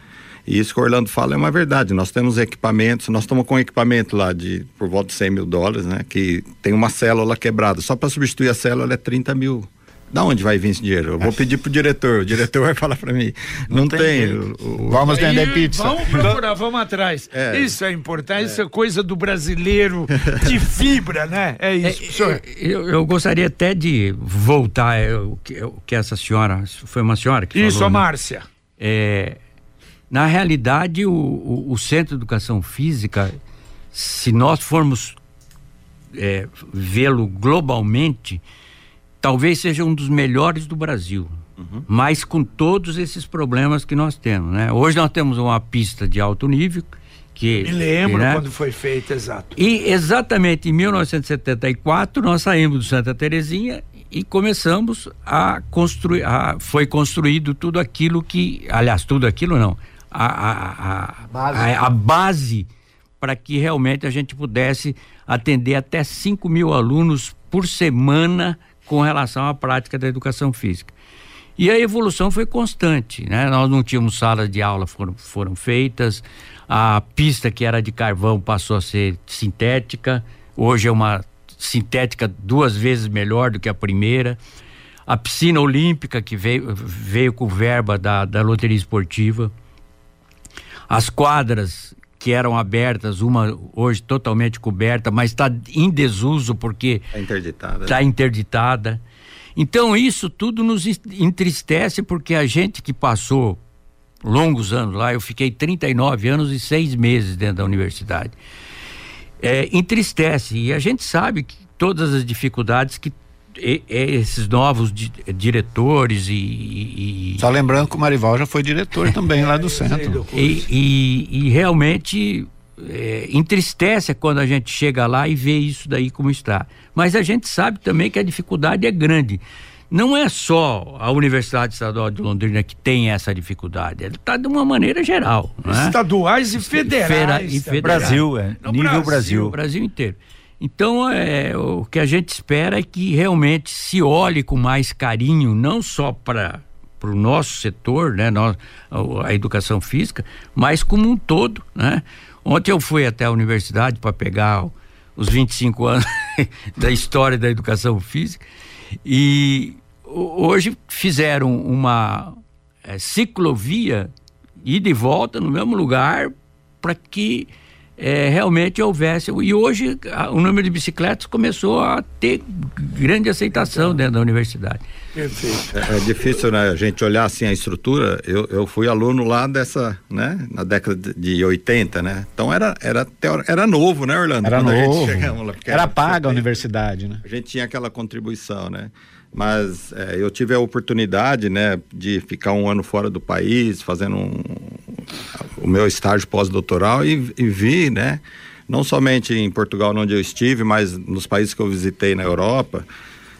E isso que o Orlando fala é uma verdade. Nós temos equipamentos, nós estamos com equipamento lá de por volta de 100 mil dólares, né? Que tem uma célula quebrada. Só para substituir a célula é 30 mil da onde vai vir esse dinheiro? Eu vou pedir pro diretor, o diretor vai falar para mim. Não, não tem. tem o, o... Vamos vender pizza. Vamos procurar, vamos atrás. É. Isso é importante, é. isso é coisa do brasileiro de fibra, né? É isso. É, eu, eu, gostaria até de voltar é, o que, que, essa senhora, foi uma senhora que Isso, falou, a né? Márcia. É, na realidade, o, o, o, Centro de Educação Física, se nós formos é, vê-lo globalmente, talvez seja um dos melhores do Brasil. Uhum. Mas com todos esses problemas que nós temos, né? Hoje nós temos uma pista de alto nível que me lembro né? quando foi feita, exato. E exatamente em 1974 nós saímos do Santa Terezinha e começamos a construir, a, foi construído tudo aquilo que, aliás, tudo aquilo não, a, a, a base, a, a base para que realmente a gente pudesse atender até 5 mil alunos por semana com relação à prática da educação física. E a evolução foi constante, né? Nós não tínhamos salas de aula foram, foram feitas, a pista que era de carvão passou a ser sintética, hoje é uma sintética duas vezes melhor do que a primeira. A piscina olímpica que veio, veio com verba da, da loteria esportiva. As quadras que eram abertas, uma hoje totalmente coberta, mas está em desuso porque está interditada. Tá interditada. Então isso tudo nos entristece porque a gente que passou longos anos lá, eu fiquei 39 anos e seis meses dentro da universidade. É, entristece e a gente sabe que todas as dificuldades que e, e esses novos di, diretores e, e, Só lembrando que o Marival já foi diretor também lá do centro. E, realmente é, entristece quando a gente chega lá e vê isso daí como está. Mas a gente sabe também que a dificuldade é grande. Não é só a Universidade Estadual de Londrina que tem essa dificuldade, ele está de uma maneira geral. É? Estaduais e federais. Fera, e federais. Brasil, é. No nível. Brasil. Brasil inteiro. Então, é, o que a gente espera é que realmente se olhe com mais carinho, não só para para o nosso setor, né, nós, a, educação física, mas como um todo, né? Ontem eu fui até a universidade para pegar os 25 anos da história da educação física e hoje fizeram uma é, ciclovia ida e volta no mesmo lugar para que é, realmente houvesse. E hoje a, o número de bicicletas começou a ter grande aceitação dentro da universidade. Perfeito. É, é, difícil, né? A gente olhar assim a estrutura. Eu, eu fui aluno lá dessa, né? Na década de 80, né? Então era, era, era novo, né, Orlando? Era Quando novo. Lá, era, era paga a universidade, né? A gente tinha aquela contribuição, né? mas é, eu tive a oportunidade né, de ficar um ano fora do país, fazendo um, o meu estágio pós-doutoral e, e, vi, né, não somente em Portugal, onde eu estive, mas nos países que eu visitei na Europa,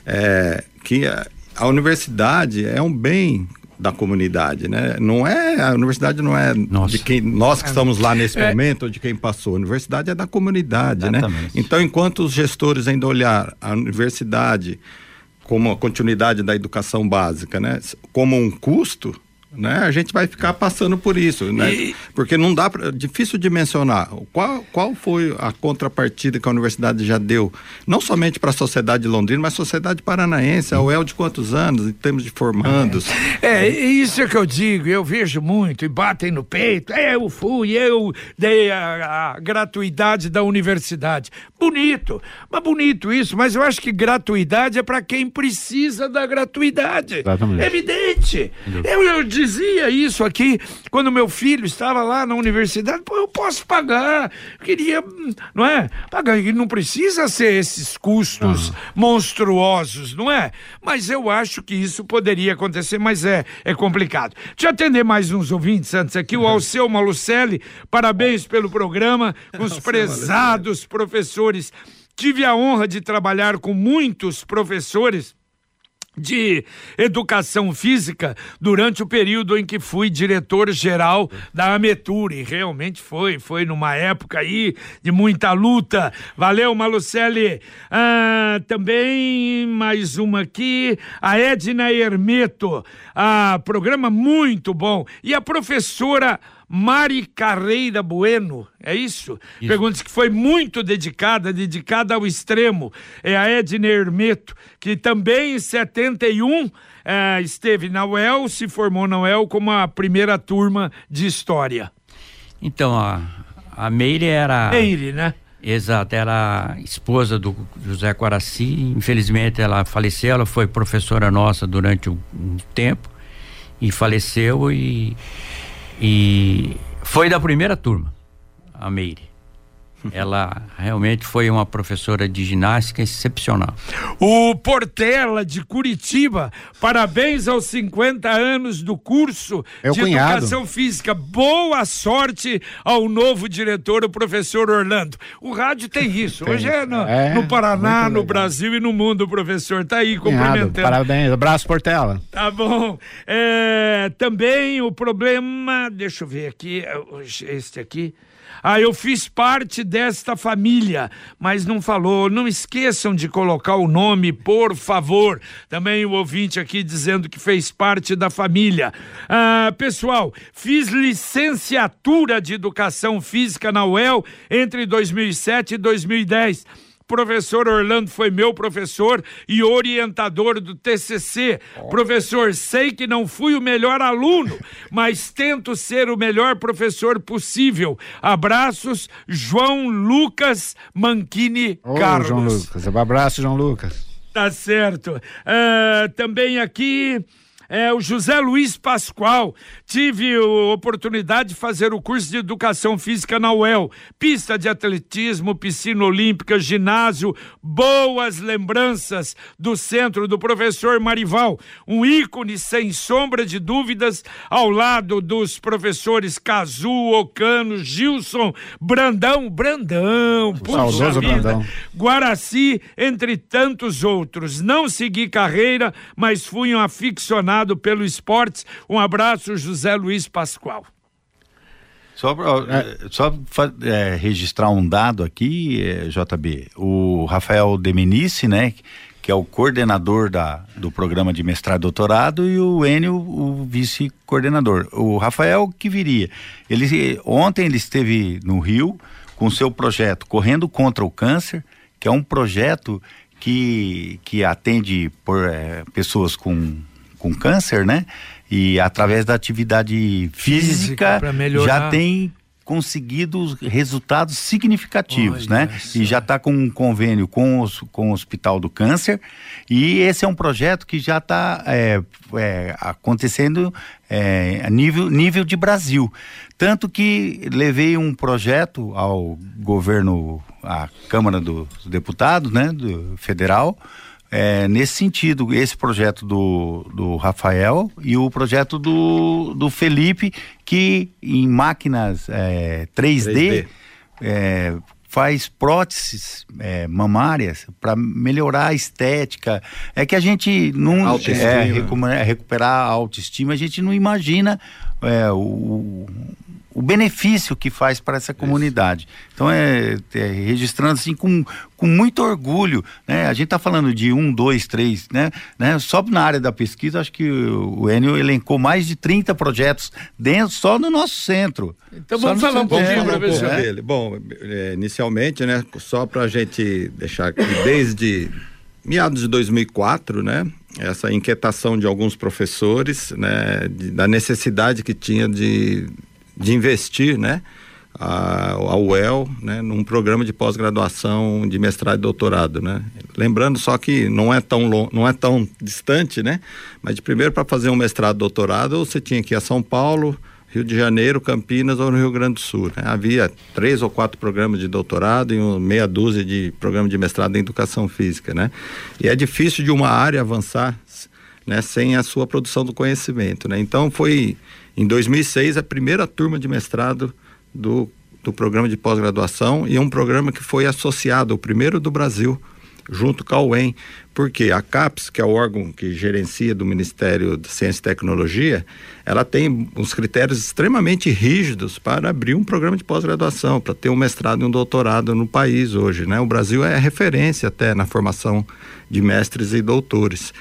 é, que a, a universidade é um bem da comunidade, né? Não é a universidade não é Nossa. de quem nós que estamos lá nesse é. momento ou de quem passou. A universidade é da comunidade, né? Exatamente. né? Então, enquanto os gestores ainda olhar a universidade como a continuidade da educação básica, né? Como um custo, né? A gente vai ficar passando por isso, né? E... Porque não dá para difícil de mencionar qual, qual foi a contrapartida que a universidade já deu, não somente para a sociedade de Londrina, mas a sociedade paranaense, a UEL de quantos anos em termos de formandos. É, é isso é que eu digo, eu vejo muito e batem no peito. É, eu fui, eu dei a, a gratuidade da universidade. Bonito, mas bonito isso, mas eu acho que gratuidade é para quem precisa da gratuidade. Exatamente. Evidente. Eu, eu dizia isso aqui quando meu filho estava lá na universidade. Pô, eu posso pagar. Queria, não é? Pagar. E não precisa ser esses custos monstruosos, não é? Mas eu acho que isso poderia acontecer, mas é, é complicado. Deixa eu atender mais uns ouvintes antes aqui. O Alceu Malucelli, parabéns pelo programa, com os prezados professores. Tive a honra de trabalhar com muitos professores de educação física durante o período em que fui diretor-geral da Ametur e realmente foi, foi numa época aí de muita luta. Valeu, Malucelli. Ah, também mais uma aqui, a Edna Hermeto. Ah, programa muito bom. E a professora Mari Carreira Bueno, é isso? isso. Pergunta que foi muito dedicada, dedicada ao extremo. É a Edna Hermeto, que também em 71 é, esteve na UEL, se formou na UEL como a primeira turma de História. Então, a, a Meire era... Meire, né? Exato, era esposa do José Quaraci, infelizmente ela faleceu, ela foi professora nossa durante um, um tempo e faleceu e e foi da primeira turma, a Meire. Ela realmente foi uma professora de ginástica excepcional. O Portela de Curitiba, parabéns aos 50 anos do curso é de cunhado. educação física. Boa sorte ao novo diretor, o professor Orlando. O rádio tem isso. Tem. Hoje é no, é, no Paraná, no Brasil e no mundo, professor. Tá aí cumprimentando. Parabéns, abraço Portela. Tá bom. É, também o problema, deixa eu ver aqui, este aqui. Ah, eu fiz parte desta família, mas não falou. Não esqueçam de colocar o nome, por favor. Também o ouvinte aqui dizendo que fez parte da família. Ah, pessoal, fiz licenciatura de educação física na UEL entre 2007 e 2010 Professor Orlando foi meu professor e orientador do TCC. Oh. Professor, sei que não fui o melhor aluno, mas tento ser o melhor professor possível. Abraços, João Lucas Manchini oh, Carlos. João Lucas, abraço, João Lucas. Tá certo. Uh, também aqui é o José Luiz Pascoal. Tive a oportunidade de fazer o curso de educação física na UEL. Pista de atletismo, piscina olímpica, ginásio, boas lembranças do centro do professor Marival. Um ícone sem sombra de dúvidas ao lado dos professores Cazu, Ocano, Gilson, Brandão, Brandão, Saudoso Brandão. Guaraci, entre tantos outros. Não segui carreira, mas fui um aficionado pelo esporte. Um abraço, José Luiz Pascoal. Só, é. só é, registrar um dado aqui, é, JB. O Rafael Demenice, né? Que é o coordenador da, do programa de mestrado e doutorado, e o Enio, o vice-coordenador. O Rafael que viria. Ele, ontem ele esteve no Rio com seu projeto Correndo contra o Câncer, que é um projeto que, que atende por é, pessoas com com câncer, né? E através da atividade física, física já tem conseguido resultados significativos, Olha né? E já está com um convênio com, os, com o Hospital do Câncer e esse é um projeto que já está é, é, acontecendo é, a nível, nível de Brasil. Tanto que levei um projeto ao governo, à Câmara dos Deputados, né, do federal, é, nesse sentido, esse projeto do, do Rafael e o projeto do, do Felipe, que em máquinas é, 3D, 3D. É, faz próteses é, mamárias para melhorar a estética. É que a gente não é, recuperar a autoestima, a gente não imagina é, o, o benefício que faz para essa comunidade. Isso. Então é, é, registrando assim com, com muito orgulho, né? A gente está falando de um, dois, três, né? né? Só na área da pesquisa, acho que o, Enio elencou mais de 30 projetos dentro, só no nosso centro. Então vamos falar um pouquinho, professor. É. Dele. Bom, é, inicialmente, né? Só para a gente deixar aqui, desde meados de 2004, né? Essa inquietação de alguns professores, né? De, da necessidade que tinha de de investir, né? A, a UEL, né, num programa de pós-graduação de mestrado e doutorado, né? Lembrando só que não é tão long, não é tão distante, né? Mas de primeiro para fazer um mestrado e doutorado, você tinha que ir a São Paulo, Rio de Janeiro, Campinas ou no Rio Grande do Sul. Né? Havia três ou quatro programas de doutorado e uma meia dúzia de programas de mestrado em educação física, né? E é difícil de uma área avançar, né, sem a sua produção do conhecimento, né? Então foi em 2006, a primeira turma de mestrado do, do programa de pós-graduação e um programa que foi associado, o primeiro do Brasil, junto com a UEM, porque a CAPES, que é o órgão que gerencia do Ministério de Ciência e Tecnologia, ela tem uns critérios extremamente rígidos para abrir um programa de pós-graduação, para ter um mestrado e um doutorado no país hoje, né? O Brasil é referência até na formação de mestres e doutores.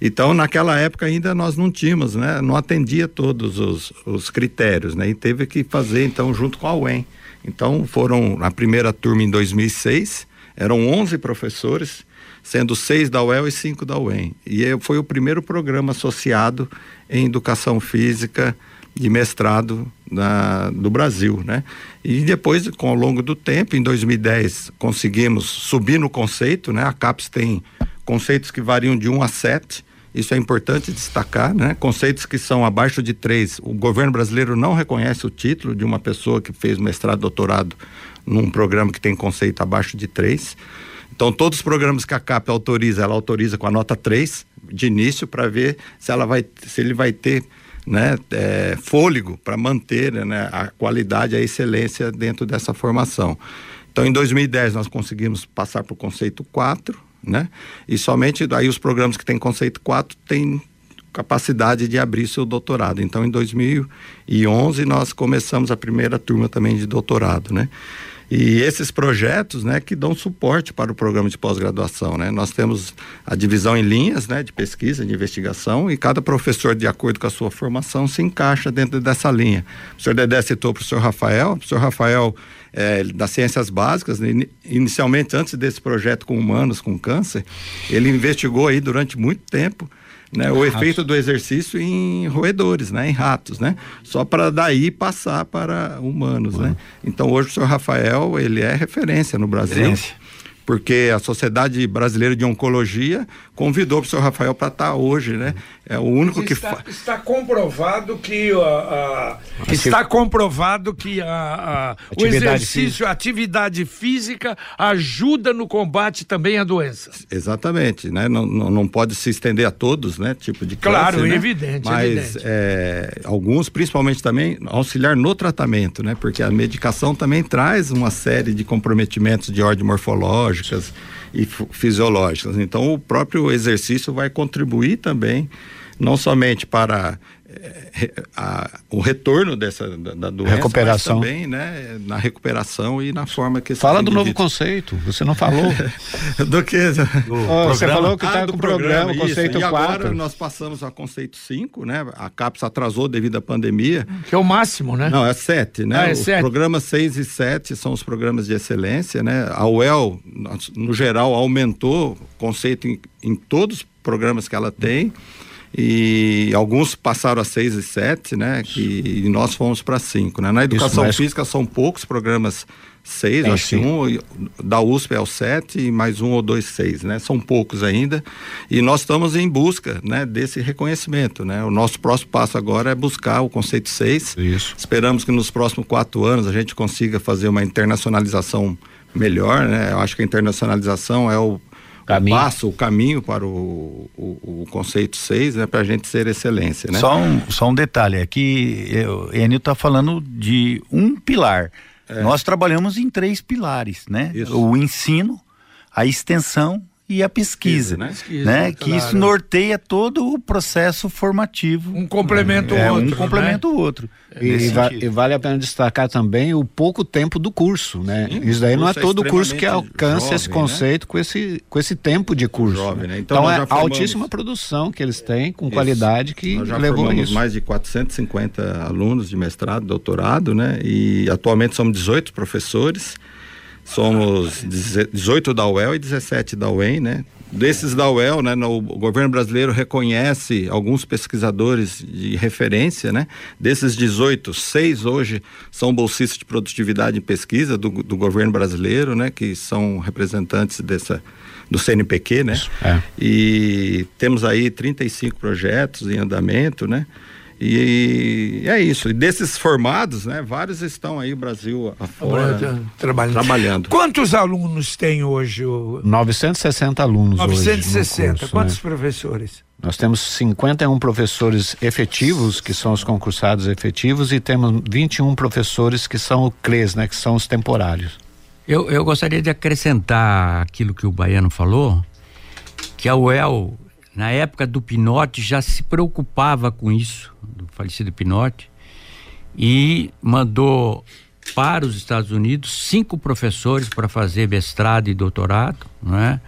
Então, naquela época ainda nós não tínhamos, né? Não atendia todos os, os critérios, né? E teve que fazer, então, junto com a UEM. Então, foram, na primeira turma em 2006, eram 11 professores, sendo seis da UEL e cinco da UEM. E foi o primeiro programa associado em educação física de mestrado na, do Brasil, né? E depois, com ao longo do tempo, em 2010, conseguimos subir no conceito, né? A CAPES tem conceitos que variam de 1 a 7, isso é importante destacar, né? Conceitos que são abaixo de três. O governo brasileiro não reconhece o título de uma pessoa que fez mestrado, doutorado num programa que tem conceito abaixo de três. Então, todos os programas que a CAP autoriza, ela autoriza com a nota 3 de início para ver se ela vai, se ele vai ter né, é, fôlego para manter né, a qualidade, a excelência dentro dessa formação. Então, em 2010 nós conseguimos passar para o conceito 4, né? E somente daí os programas que têm conceito 4 têm capacidade de abrir seu doutorado. Então, em 2011 nós começamos a primeira turma também de doutorado, né? E esses projetos, né, que dão suporte para o programa de pós-graduação, né? Nós temos a divisão em linhas, né, de pesquisa, de investigação, e cada professor, de acordo com a sua formação, se encaixa dentro dessa linha. O professor Dedé citou o professor Rafael, o professor Rafael é, das ciências básicas, né, inicialmente antes desse projeto com humanos com câncer, ele investigou aí durante muito tempo né, o efeito do exercício em roedores, né, em ratos, né, só para daí passar para humanos, né. Então hoje o senhor Rafael ele é referência no Brasil. Referência porque a Sociedade Brasileira de Oncologia convidou o professor Rafael para estar tá hoje, né? É o único Mas que está, está comprovado que uh, uh, está comprovado que a, o exercício, física. a atividade física ajuda no combate também à doença. Exatamente, né? Não, não, não pode se estender a todos, né? Tipo de claro, câncer, né? evidente, mas evidente. É, alguns, principalmente também auxiliar no tratamento, né? Porque a medicação também traz uma série de comprometimentos de ordem morfológicas e fisiológicas. Então, o próprio exercício vai contribuir também, não somente para a, o retorno dessa da, da doença, recuperação. mas também, né, na recuperação e na forma que fala do novo conceito. Você não falou do que oh, você falou que está ah, com o programa, programa conceito 4. agora nós passamos a conceito 5, né? A CAPES atrasou devido à pandemia. Que é o máximo, né? Não, é 7, né? Ah, é os sete. programas 6 e 7 são os programas de excelência, né? A UEL no geral aumentou conceito em, em todos os programas que ela tem e alguns passaram a seis e sete, né? Que, e nós fomos para cinco, né? Na educação Isso, física são poucos programas seis, é, acho sim. que um da USP é o sete e mais um ou dois seis, né? São poucos ainda e nós estamos em busca, né? Desse reconhecimento, né? O nosso próximo passo agora é buscar o conceito seis. Isso. Esperamos que nos próximos quatro anos a gente consiga fazer uma internacionalização melhor, né? Eu acho que a internacionalização é o caminho. passo, o caminho para o, o, o conceito 6, né, para a gente ser excelência. Né? Só, um, só um detalhe, aqui o Enio está falando de um pilar. É. Nós trabalhamos em três pilares, né? Isso. O ensino, a extensão e a pesquisa, né? pesquisa né? Claro. Que isso norteia todo o processo formativo. Um complemento é, o outro. Um né? o outro. E, va e, vale a pena destacar também o pouco tempo do curso, né? Sim, isso daí não é todo é curso que alcança jovem, esse né? conceito né? com, esse, com esse tempo de curso. Jovem, né? Então, então é formamos... altíssima produção que eles têm, com isso. qualidade que nós já levou isso. mais de 450 alunos de mestrado, doutorado, né? E atualmente somos 18 professores. Somos 18 da UEL e 17 da UEM, né? Desses da UEL, né, no, o governo brasileiro reconhece alguns pesquisadores de referência, né? Desses 18, seis hoje são bolsistas de produtividade em pesquisa do, do governo brasileiro, né? Que são representantes dessa, do CNPq, né? Isso, é. E temos aí 35 projetos em andamento, né? E é isso. E desses formados, né, vários estão aí Brasil afora trabalhando. trabalhando. Quantos alunos tem hoje? O... 960 alunos 960. Hoje curso, Quantos né? professores? Nós temos 51 professores efetivos, que são os concursados efetivos, e temos 21 professores que são o CLES, né, que são os temporários. Eu, eu gostaria de acrescentar aquilo que o Baiano falou, que a UEL na época do Pinote já se preocupava com isso, do falecido Pinote, e mandou para os Estados Unidos cinco professores para fazer mestrado e doutorado, né?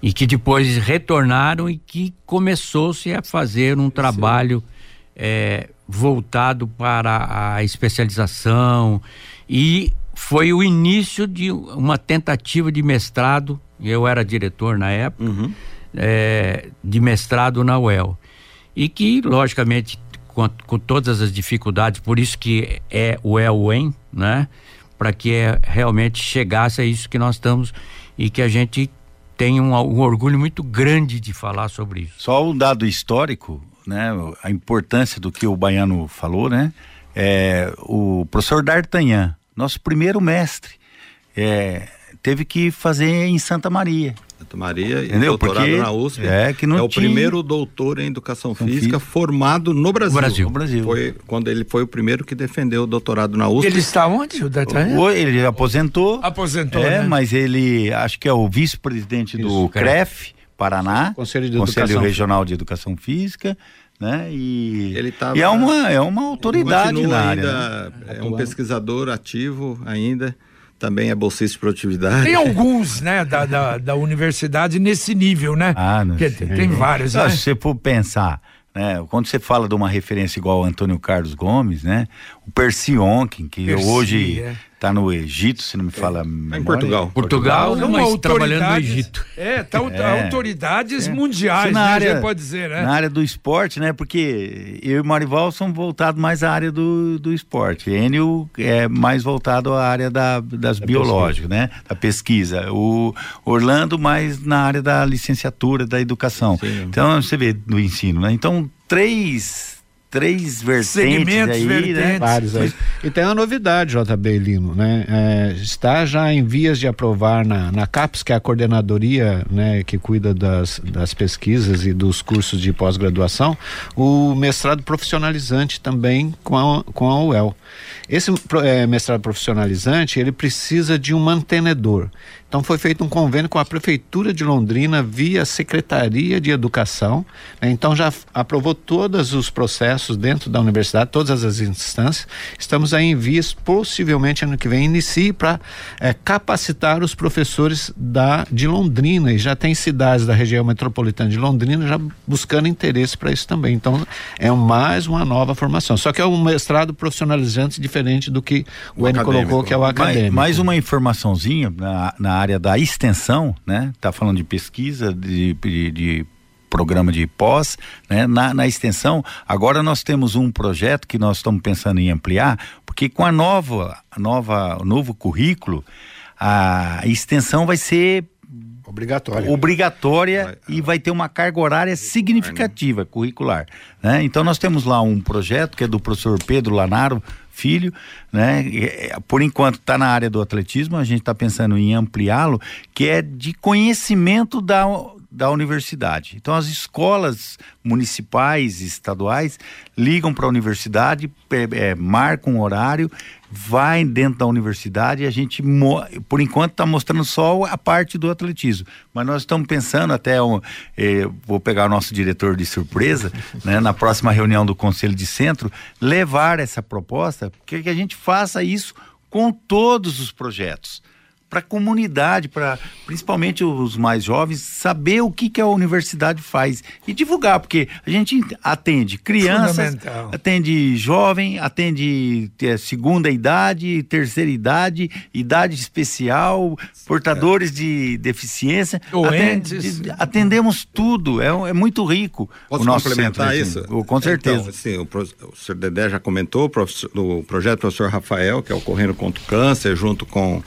E que depois retornaram e que começou-se a fazer um trabalho é, voltado para a especialização e foi o início de uma tentativa de mestrado. Eu era diretor na época. Uhum é, de mestrado na UEL. E que, logicamente, com, com, todas as dificuldades, por isso que é o EL-UEM, né? Para que é, realmente chegasse a isso que nós estamos e que a gente tem um, um, orgulho muito grande de falar sobre isso. Só um dado histórico, né? A importância do que o Baiano falou, né? É, o professor D'Artagnan, nosso primeiro mestre, é, teve que fazer em Santa Maria. Santa Maria Entendeu? e doutorado Porque na USP. É, que não é o tinha... primeiro doutor em educação física, formado no Brasil. No Brasil. No Brasil. Foi quando ele foi o primeiro que defendeu o doutorado na USP. Ele está onde, o D'Artagnan? Ele aposentou. Aposentou, É, né? mas ele, acho que é o vice-presidente do CREF, Paraná, Conselho, de Conselho Regional de Educação Física, né? E, ele tava, e é uma é uma autoridade na área. Ainda, né? É um pesquisador ativo ainda. Também é bolsista de produtividade. Tem alguns, né, da, da, da universidade nesse nível, né? Ah, não tem, tem vários, né? Se você for pensar, né? Quando você fala de uma referência igual ao Antônio Carlos Gomes, né? O Percy Onken, que Percy, hoje é. Está no Egito, se não me fala. É. Em Portugal. Portugal, não, mas trabalhando no Egito. É, tá é, autoridades é. mundiais, na né, área, pode dizer, né? Na área do esporte, né? Porque eu e Marival somos voltados mais à área do, do esporte. Enio é mais voltado à área da, das da biológicas, né? Da pesquisa. O Orlando mais na área da licenciatura, da educação. Sim. Então, você vê do ensino, né? Então, três três vertentes Segmentos, aí, né? vertentes. né? Vários aí. E tem uma novidade, JB Lino, né? É, está já em vias de aprovar na, na CAPES, que é a coordenadoria né, que cuida das, das pesquisas e dos cursos de pós-graduação, o mestrado profissionalizante também com a, com a UEL. Esse é, mestrado profissionalizante, ele precisa de um mantenedor. Então foi feito um convênio com a Prefeitura de Londrina via Secretaria de Educação. Né? Então já aprovou todos os processos dentro da universidade, todas as instâncias. Estamos aí em vias, possivelmente ano que vem, inicie para é, capacitar os professores da, de Londrina. E já tem cidades da região metropolitana de Londrina já buscando interesse para isso também. Então é mais uma nova formação. Só que é um mestrado profissionalizante diferente do que o, o N colocou, que é o acadêmico. Mais, mais uma informaçãozinha na, na área da extensão, né? Tá falando de pesquisa, de, de, de programa de pós, né? Na, na, extensão, agora nós temos um projeto que nós estamos pensando em ampliar, porque com a nova, a nova, o novo currículo, a extensão vai ser obrigatória, obrigatória vai, e vai ter uma carga horária significativa curricular, né? Então nós temos lá um projeto que é do professor Pedro Lanaro filho, né? É, por enquanto está na área do atletismo, a gente está pensando em ampliá-lo, que é de conhecimento da, da universidade. Então as escolas municipais e estaduais ligam para a universidade, é, marcam um horário vai dentro da universidade e a gente, por enquanto, está mostrando só a parte do atletismo. Mas nós estamos pensando até, um, eh, vou pegar o nosso diretor de surpresa, né, na próxima reunião do Conselho de Centro, levar essa proposta, que, que a gente faça isso com todos os projetos para a comunidade, para principalmente os mais jovens, saber o que, que a universidade faz e divulgar, porque a gente atende crianças, atende jovem, atende é, segunda idade, terceira idade, idade especial, portadores é. de deficiência, doentes, atende, atendemos tudo, é, é muito rico. Posso o nosso complementar centro, isso? Assim, com certeza. Então, assim, o, o senhor Dedé já comentou, o, o projeto do professor Rafael, que é o Correndo contra o Câncer, junto com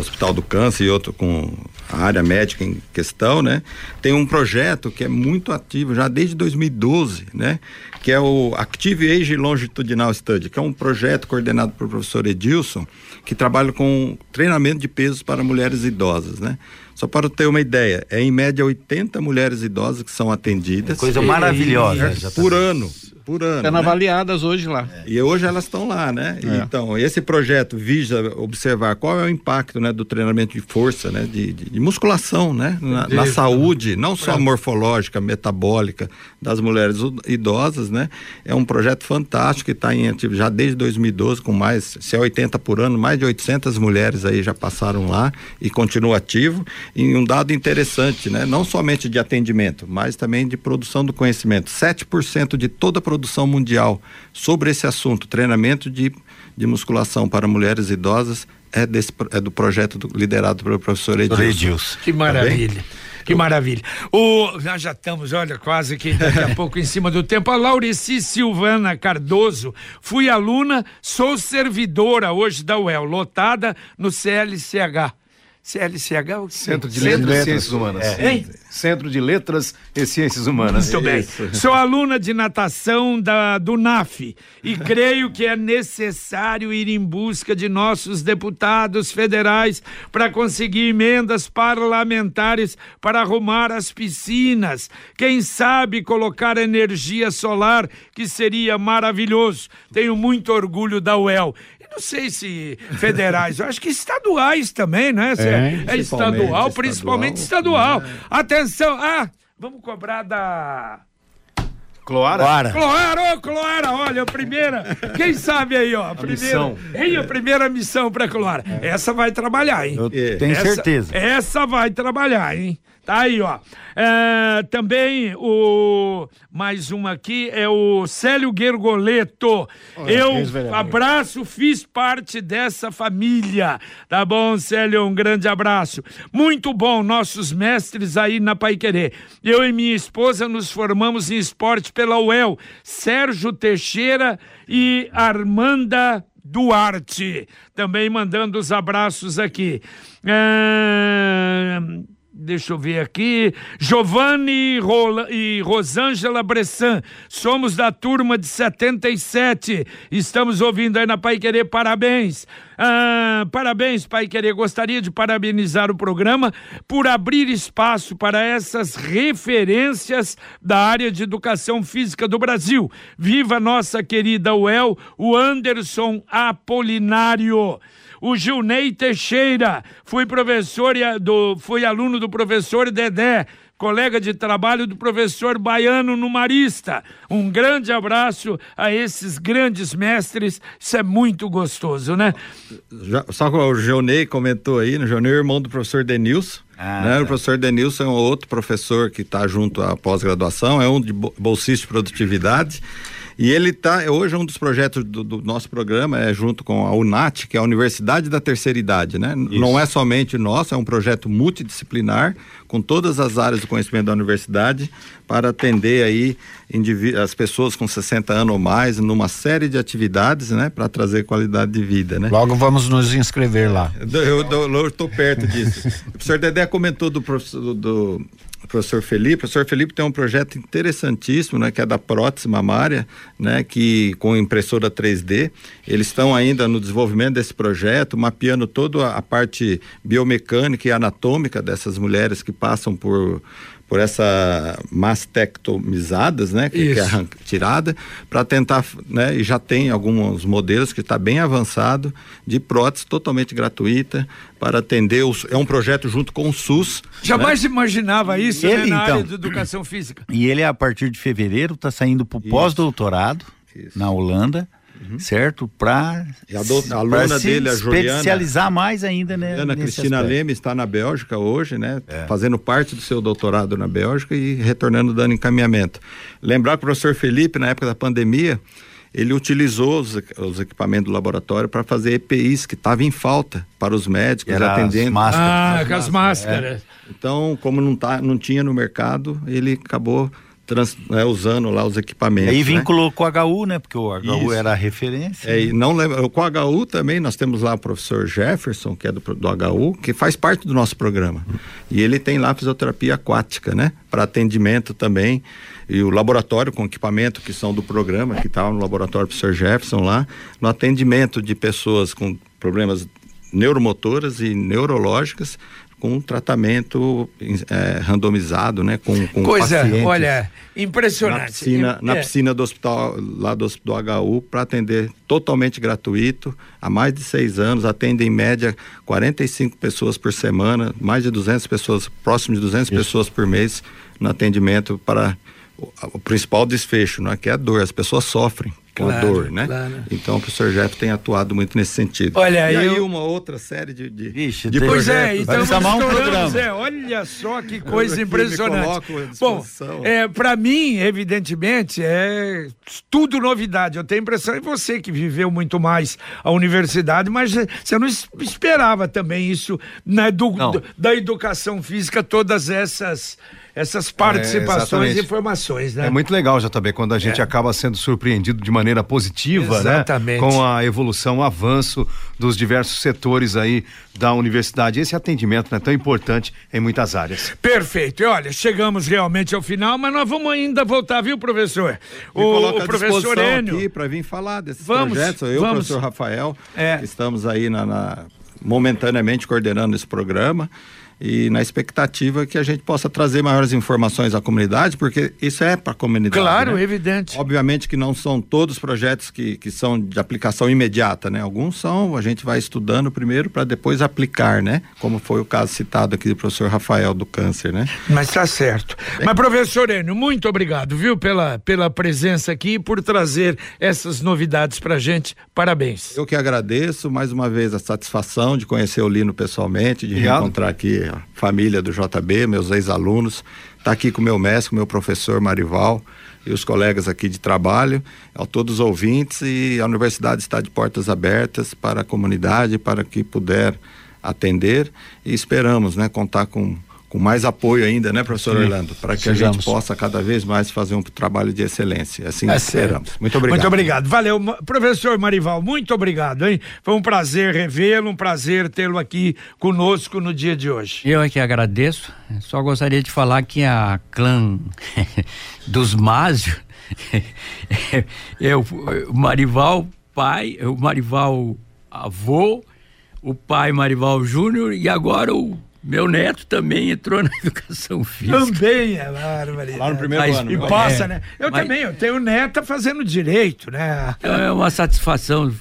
Hospital do Câncer e outro com a área médica em questão, né? Tem um projeto que é muito ativo já desde 2012, né? Que é o Active Age Longitudinal Study, que é um projeto coordenado pelo professor Edilson, que trabalha com treinamento de pesos para mulheres idosas, né? Só para ter uma ideia, é em média 80 mulheres idosas que são atendidas. Coisa maravilhosa. Por ano por ano. Sendo né? avaliadas hoje lá. É. E hoje elas estão lá, né? É. Então, esse projeto visa observar qual é o impacto né, do treinamento de força, né? De, de, de musculação, né? Na, na saúde, não só é. morfológica, metabólica das mulheres idosas, né? É um projeto fantástico que está em ativo já desde 2012, com mais, se é 80 por ano, mais de 800 mulheres aí já passaram lá e continua ativo. E um dado interessante, né? Não somente de atendimento, mas também de produção do conhecimento. 7% de toda a produção produção mundial sobre esse assunto, treinamento de, de musculação para mulheres idosas, é, desse, é do projeto do, liderado pelo professor Edilson. Edilson. Que maravilha. Tá que maravilha. O, nós já estamos, olha, quase que daqui a pouco em cima do tempo. A Laurici Silvana Cardoso, fui aluna, sou servidora hoje da UEL, lotada no CLCH. CLCH? O Centro de Letras e Ciências Humanas. É. Centro de Letras e Ciências Humanas. Muito bem. Isso. Sou aluna de natação da, do NAF e creio que é necessário ir em busca de nossos deputados federais para conseguir emendas parlamentares para arrumar as piscinas. Quem sabe colocar energia solar, que seria maravilhoso. Tenho muito orgulho da UEL não sei se federais, eu acho que estaduais também, né? É, é estadual, principalmente estadual. estadual. É. Atenção, ah, vamos cobrar da Cloara? Cloara. Cloara, ô Cloara, olha, a primeira. Quem sabe aí, ó. A, primeira, missão. Hein, a primeira missão pra Cloara. Essa vai trabalhar, hein? Eu tenho essa, certeza. Essa vai trabalhar, hein? Tá aí, ó. É, também o mais um aqui é o Célio Gergoleto. Eu abraço, fiz parte dessa família. Tá bom, Célio? Um grande abraço. Muito bom, nossos mestres aí na Paiquerê. Eu e minha esposa nos formamos em esporte pela UEL. Sérgio Teixeira e Armanda Duarte. Também mandando os abraços aqui. É deixa eu ver aqui, Giovanni e Rosângela Bressan, somos da turma de 77, estamos ouvindo aí na Pai Querer, parabéns. Ah, parabéns, Pai Querer, gostaria de parabenizar o programa por abrir espaço para essas referências da área de educação física do Brasil. Viva nossa querida UEL, o Anderson Apolinário o Gilney Teixeira, fui professor do, fui aluno do professor Dedé, colega de trabalho do professor Baiano no Marista. Um grande abraço a esses grandes mestres, isso é muito gostoso, né? Já, só que o Gilney comentou aí, né? Gilney é irmão do professor Denilson. Ah, né? tá. O professor Denilson é um outro professor que está junto à pós-graduação, é um de bolsista de produtividade. E ele está, hoje um dos projetos do, do, nosso programa é junto com a UNAT, que é a Universidade da Terceira Idade, né? Isso. Não é somente nosso, é um projeto multidisciplinar com todas as áreas do conhecimento da universidade para atender aí as pessoas com 60 anos ou mais numa série de atividades, né, para trazer qualidade de vida, né? Logo vamos nos inscrever lá. Eu estou perto disso. o professor Dedé comentou do, do, do professor Felipe. O professor Felipe tem um projeto interessantíssimo, né, que é da prótese mamária, né, que com impressora 3D. Eles estão ainda no desenvolvimento desse projeto, mapeando toda a parte biomecânica e anatômica dessas mulheres que passam por por essa mastectomizadas, né, que, que é tirada, para tentar, né, e já tem alguns modelos que está bem avançado de prótese totalmente gratuita para atender os, é um projeto junto com o SUS. Jamais né? imaginava isso ele, né, na então, área de educação física. E ele a partir de fevereiro está saindo para o pós-doutorado na Holanda uhum. certo? Para a aluna dele, a Juliana. Especializar mais ainda, né? Ana Cristina aspecto. Leme está na Bélgica hoje, né? É. Fazendo parte do seu doutorado na Bélgica e retornando dando encaminhamento. Lembrar que o professor Felipe, na época da pandemia, ele utilizou os, os equipamentos do laboratório para fazer EPIs que estavam em falta para os médicos Era atendendo. As máscaras. Ah, com as máscaras. É. Então, como não, tá, não tinha no mercado, ele acabou trans, né, usando lá os equipamentos. E aí né? vinculou né? com o HU, né? Porque o HU Isso. era a referência. É, e não lembra, com o HU também nós temos lá o professor Jefferson, que é do, do HU, que faz parte do nosso programa. E ele tem lá fisioterapia aquática, né? Para atendimento também. E o laboratório com equipamento que são do programa, que está no laboratório do professor Jefferson lá, no atendimento de pessoas com problemas neuromotoras e neurológicas com um tratamento é, randomizado, né? Com, com Coisa, olha, impressionante. Na piscina, na é. piscina do hospital, lá do, do HU, para atender totalmente gratuito, há mais de seis anos, atende em média 45 pessoas por semana, mais de 200 pessoas, próximo de 200 Isso. pessoas por mês no atendimento para o, o principal desfecho, não é que é a dor, as pessoas sofrem com claro, a dor, né? Claro. Então o professor Jeff tem atuado muito nesse sentido. Olha, e eu... aí uma outra série de, de, Ixi, de pois é, então um programa. É, olha só que coisa impressionante. Bom, é, para mim, evidentemente, é tudo novidade. Eu tenho a impressão, e você que viveu muito mais a universidade, mas você não esperava também isso né, do, do da educação física, todas essas essas participações é, e informações, né? É muito legal, JB, quando a gente é. acaba sendo surpreendido de maneira positiva, né? Exatamente. né? Com a evolução, o avanço dos diversos setores aí da universidade. Esse atendimento é né, tão importante em muitas áreas. Perfeito. E olha, chegamos realmente ao final, mas nós vamos ainda voltar, viu, professor? O, o professor Enio. aqui para vir falar desses vamos, projetos. Eu, vamos. o professor Rafael, é. estamos aí na, na momentaneamente coordenando esse programa e na expectativa que a gente possa trazer maiores informações à comunidade, porque isso é para a comunidade. Claro, né? evidente. Obviamente que não são todos projetos que, que são de aplicação imediata, né? Alguns são, a gente vai estudando primeiro para depois aplicar, né? Como foi o caso citado aqui do professor Rafael do câncer, né? Mas está certo. Bem, Mas professor Enio, muito obrigado, viu, pela, pela presença aqui e por trazer essas novidades para gente. Parabéns. Eu que agradeço mais uma vez a satisfação de conhecer o Lino pessoalmente, de Obrigado. reencontrar aqui a família do JB, meus ex-alunos, tá aqui com meu mestre, com meu professor Marival e os colegas aqui de trabalho, a todos os ouvintes e a universidade está de portas abertas para a comunidade, para que puder atender. E esperamos, né, contar com com mais apoio ainda, né, professor Sim, Orlando, para que sigamos. a gente possa cada vez mais fazer um trabalho de excelência. Assim é esperamos. Certo. Muito obrigado. Muito obrigado. Valeu, professor Marival, muito obrigado, hein? Foi um prazer revê-lo, um prazer tê-lo aqui conosco no dia de hoje. Eu é que agradeço. Só gostaria de falar que a clã dos Másio é o Marival pai, o Marival avô, o pai Marival Júnior e agora o meu neto também entrou na educação física. Também, é bárbaro. Lá no primeiro mas, ano. E passa, é, né? Eu mas, também, eu tenho neta fazendo direito, né? É uma satisfação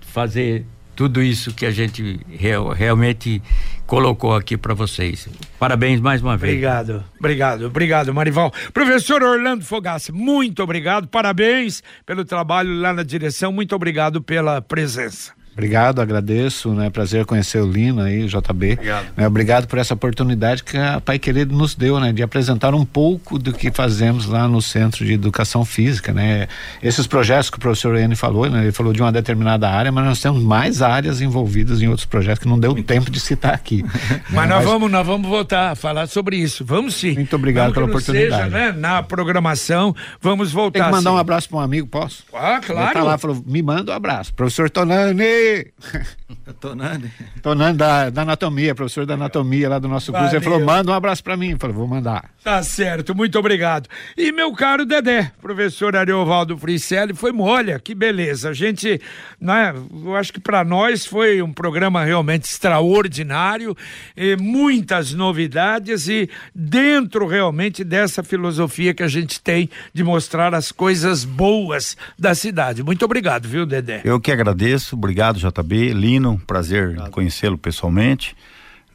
fazer tudo isso que a gente real, realmente colocou aqui para vocês. Parabéns mais uma vez. Obrigado, obrigado, obrigado, Marival. Professor Orlando Fogassi, muito obrigado, parabéns pelo trabalho lá na direção, muito obrigado pela presença. Obrigado, agradeço, né? Prazer conhecer o Lino aí, JB. Obrigado. Né, obrigado por essa oportunidade que a Pai Querido nos deu, né? De apresentar um pouco do que fazemos lá no Centro de Educação Física, né? Esses projetos que o professor N falou, né? Ele falou de uma determinada área, mas nós temos mais áreas envolvidas em outros projetos que não deu tempo de citar aqui. mas nós vamos, nós vamos voltar a falar sobre isso. Vamos sim. Muito obrigado pela oportunidade. Seja, né? Na programação, vamos voltar. Tem que mandar sim. um abraço para um amigo, posso? Ah, claro. Ele tá lá, falou, me manda um abraço. Professor Tonani! Tonani. Tonani da, da anatomia, professor da anatomia lá do nosso curso. Ele falou: manda um abraço para mim. Eu falei: vou mandar. Tá certo, muito obrigado. E meu caro Dedé, professor Ariovaldo Fricelli, foi olha, que beleza. A gente, né, eu acho que para nós foi um programa realmente extraordinário, muitas novidades e dentro realmente dessa filosofia que a gente tem de mostrar as coisas boas da cidade. Muito obrigado, viu, Dedé? Eu que agradeço, obrigado, JB. Lino, prazer conhecê-lo pessoalmente.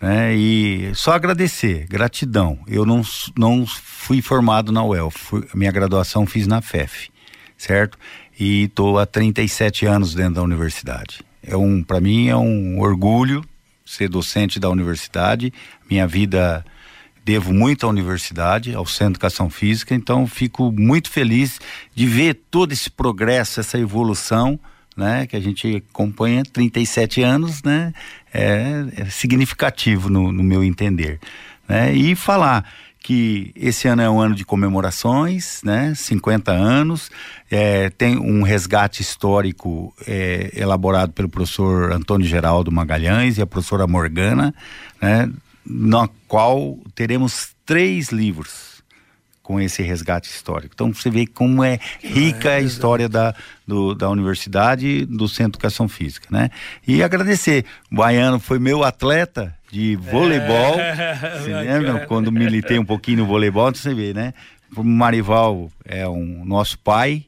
Né? E só agradecer, gratidão. Eu não, não fui formado na UEL, fui, minha graduação fiz na FEF, certo? E estou há 37 anos dentro da universidade. É um, para mim é um orgulho ser docente da universidade. Minha vida devo muito à universidade, ao Centro de Educação Física, então fico muito feliz de ver todo esse progresso, essa evolução né, que a gente acompanha 37 anos, né, é, é significativo no, no, meu entender, né, e falar que esse ano é um ano de comemorações, né, 50 anos, é, tem um resgate histórico é, elaborado pelo professor Antônio Geraldo Magalhães e a professora Morgana, né, na qual teremos três livros com esse resgate histórico. Então você vê como é rica a história da, do, da universidade, do Centro de Educação Física, né? E agradecer, o Baiano foi meu atleta de voleibol, é, você lembra? Quando militei um pouquinho no voleibol, você vê, né? O Marival é um nosso pai,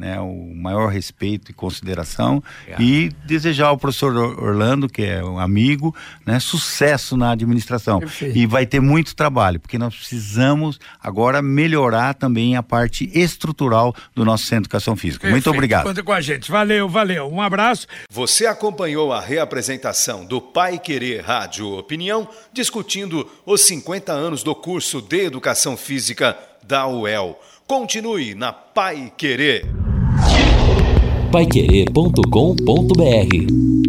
né, o maior respeito e consideração e desejar ao professor Orlando, que é um amigo, né, sucesso na administração. Perfeito. E vai ter muito trabalho, porque nós precisamos agora melhorar também a parte estrutural do nosso Centro de Educação Física. Perfeito. Muito obrigado. Conta com a gente. Valeu, valeu. Um abraço. Você acompanhou a reapresentação do Pai Querer Rádio Opinião, discutindo os 50 anos do curso de Educação Física da UEL. Continue na Pai Querer. Paiquerê.com.br